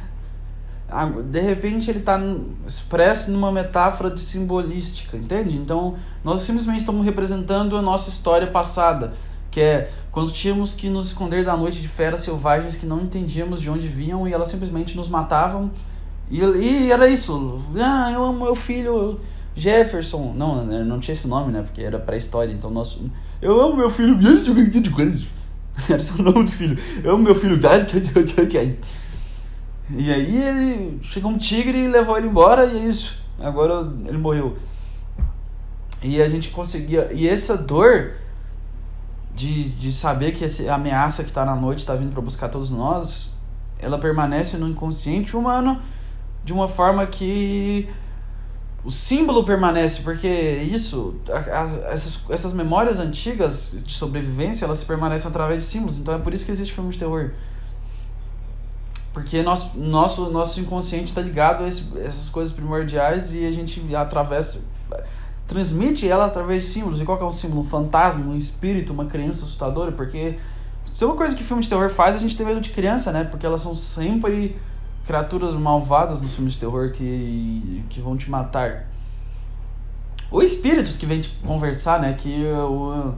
S1: de repente ele está expresso numa metáfora de simbolística, entende? Então nós simplesmente estamos representando a nossa história passada, que é quando tínhamos que nos esconder da noite de feras selvagens que não entendíamos de onde vinham e elas simplesmente nos matavam. E, e era isso. Ah, eu amo meu filho Jefferson. Não, não tinha esse nome, né? Porque era pré-história. Então nosso. Eu amo meu filho. Era o nome do filho. Eu amo meu filho. E aí ele chegou um tigre e levou ele embora e é isso. Agora ele morreu. E a gente conseguia. E essa dor de, de saber que essa ameaça que está na noite está vindo para buscar todos nós, ela permanece no inconsciente humano de uma forma que o símbolo permanece, porque isso, a, a, essas, essas memórias antigas de sobrevivência, elas permanecem através de símbolos. Então é por isso que existe filme de terror. Porque nosso, nosso, nosso inconsciente está ligado a esse, essas coisas primordiais e a gente atravessa, transmite elas através de símbolos. E qual é um símbolo? Um fantasma, um espírito, uma criança assustadora? Porque se é uma coisa que filme de terror faz, a gente tem medo de criança, né? Porque elas são sempre criaturas malvadas nos filmes de terror que, que vão te matar. Ou espíritos que vêm te conversar, né? Que o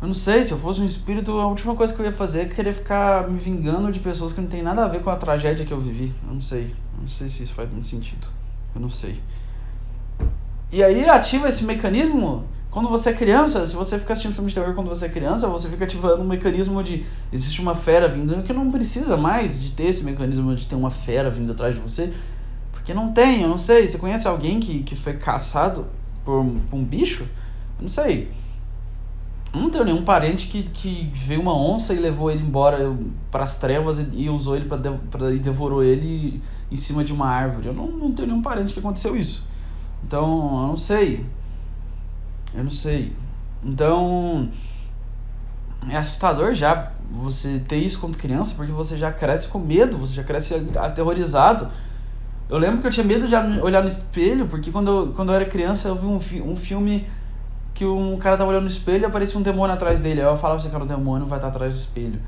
S1: eu não sei, se eu fosse um espírito, a última coisa que eu ia fazer é querer ficar me vingando de pessoas que não tem nada a ver com a tragédia que eu vivi. Eu não sei. Eu não sei se isso faz muito sentido. Eu não sei. E aí ativa esse mecanismo quando você é criança, se você fica assistindo filme de terror quando você é criança, você fica ativando um mecanismo de existe uma fera vindo, que não precisa mais de ter esse mecanismo de ter uma fera vindo atrás de você, porque não tem, eu não sei. Você conhece alguém que, que foi caçado por, por um bicho? Eu não sei não tenho nenhum parente que, que veio uma onça e levou ele embora para as trevas e, e, usou ele para e devorou ele em cima de uma árvore. Eu não, não tenho nenhum parente que aconteceu isso. Então, eu não sei. Eu não sei. Então, é assustador já você ter isso quando criança, porque você já cresce com medo, você já cresce aterrorizado. Eu lembro que eu tinha medo de olhar no espelho, porque quando eu, quando eu era criança eu vi um, fi um filme que um cara tava olhando no espelho e aparecia um demônio atrás dele. Aí eu falava assim, cara, o demônio vai estar atrás do espelho.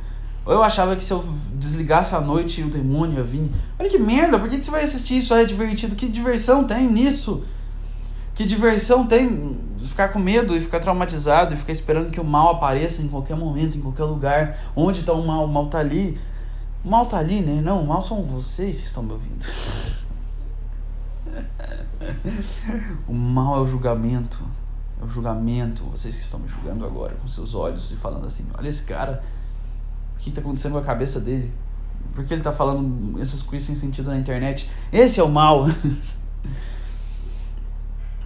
S1: Ou eu achava que se eu desligasse a noite o demônio ia vir. Olha que merda, por que, que você vai assistir isso? É divertido. Que diversão tem nisso? Que diversão tem ficar com medo e ficar traumatizado e ficar esperando que o mal apareça em qualquer momento, em qualquer lugar. Onde está o mal? O mal está ali. O mal está ali, né? Não, o mal são vocês que estão me ouvindo. o mal é o julgamento. É o julgamento. Vocês que estão me julgando agora com seus olhos e falando assim: olha esse cara. O que está acontecendo com a cabeça dele? Por que ele está falando essas coisas sem sentido na internet? Esse é o mal.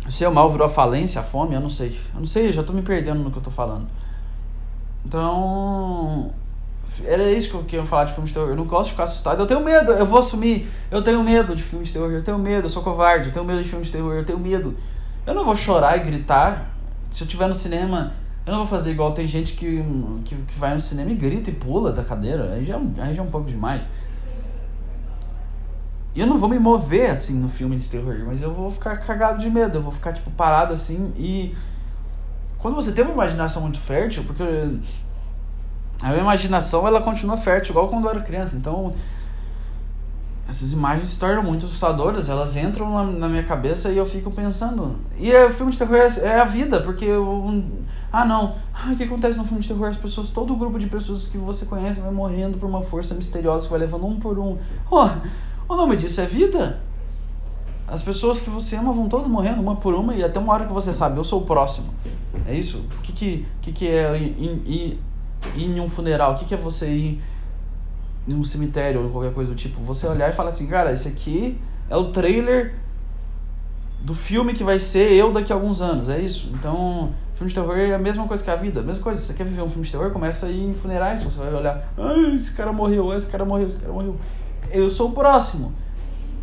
S1: Se o mal virou a falência, a fome, eu não sei. Eu não sei, eu já tô me perdendo no que eu tô falando. Então. Era isso que eu queria falar de filmes de terror. Eu não gosto de ficar assustado. Eu tenho medo, eu vou assumir. Eu tenho medo de filmes de terror. Eu tenho medo, eu sou covarde. Eu tenho medo de filmes de terror. Eu tenho medo. Eu não vou chorar e gritar. Se eu estiver no cinema, eu não vou fazer igual tem gente que, que, que vai no cinema e grita e pula da cadeira. Aí já, aí já é um pouco demais. E eu não vou me mover assim no filme de terror, mas eu vou ficar cagado de medo, eu vou ficar tipo parado assim e quando você tem uma imaginação muito fértil, porque a minha imaginação ela continua fértil igual quando eu era criança, então essas imagens se tornam muito assustadoras, elas entram na, na minha cabeça e eu fico pensando. E é, o filme de terror é, é a vida, porque eu, ah não, ah, o que acontece no filme de terror? As pessoas, todo o grupo de pessoas que você conhece vai morrendo por uma força misteriosa que vai levando um por um. Oh, o nome disso é vida. As pessoas que você ama vão todas morrendo uma por uma e até uma hora que você sabe, eu sou o próximo. É isso? O que, que, que, que é ir, ir, ir em um funeral? O que, que é você ir em um cemitério ou qualquer coisa do tipo? Você olhar e falar assim, cara, esse aqui é o trailer do filme que vai ser eu daqui a alguns anos. É isso. Então, filme de terror é a mesma coisa que a vida. Mesma coisa. Você quer viver um filme de terror? Começa a ir em funerais. Você vai olhar, ai, esse cara morreu, esse cara morreu, esse cara morreu eu sou o próximo.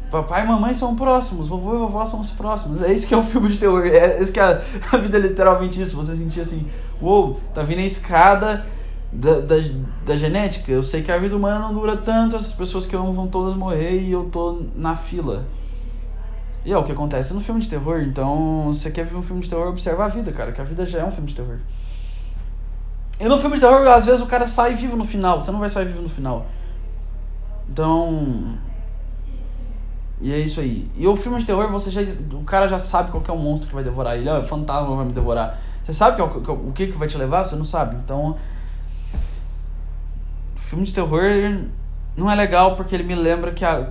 S1: Papai e mamãe são próximos, vovô e vovó são os próximos. É isso que é um filme de terror. É isso que a, a vida é literalmente isso. Você sentir assim, uou, wow, tá vindo a escada da, da, da, genética. Eu sei que a vida humana não dura tanto, as pessoas que eu amo vão todas morrer e eu tô na fila. E é o que acontece no filme de terror. Então, se você quer ver um filme de terror, observa a vida, cara, que a vida já é um filme de terror. E no filme de terror, às vezes o cara sai vivo no final. Você não vai sair vivo no final. Então. E é isso aí. E o filme de terror, você já. O cara já sabe qual é o monstro que vai devorar ele. Ah, o fantasma vai me devorar. Você sabe que, que, o que, que vai te levar? Você não sabe. Então. Filme de terror não é legal porque ele me lembra que a,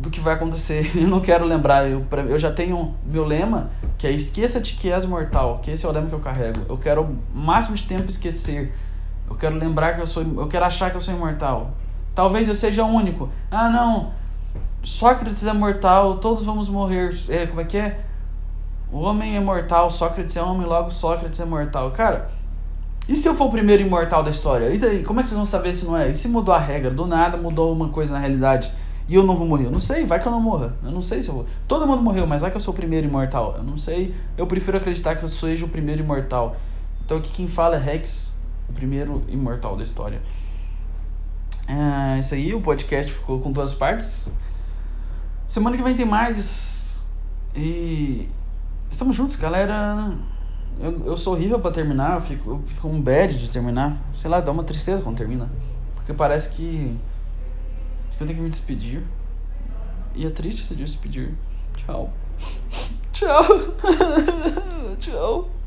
S1: do que vai acontecer. Eu não quero lembrar. Eu, eu já tenho meu lema, que é esqueça-te que és mortal. Que esse é o lema que eu carrego. Eu quero o máximo de tempo esquecer. Eu quero lembrar que eu sou. Eu quero achar que eu sou imortal. Talvez eu seja único. Ah, não. Sócrates é mortal, todos vamos morrer. É, como é que é? O homem é mortal, Sócrates é homem, logo Sócrates é mortal. Cara, e se eu for o primeiro imortal da história? E daí, como é que vocês vão saber se não é? E se mudou a regra? Do nada mudou uma coisa na realidade e eu não vou morrer? Eu não sei, vai que eu não morra. Eu não sei se eu vou. Todo mundo morreu, mas vai que eu sou o primeiro imortal. Eu não sei. Eu prefiro acreditar que eu seja o primeiro imortal. Então aqui quem fala é Rex, o primeiro imortal da história. É isso aí, o podcast ficou com duas partes. Semana que vem tem mais. E estamos juntos, galera. Eu, eu sou horrível pra terminar, eu fico, eu fico um bad de terminar. Sei lá, dá uma tristeza quando termina. Porque parece que, que eu tenho que me despedir. E é triste dia despedir. Tchau. Tchau. Tchau.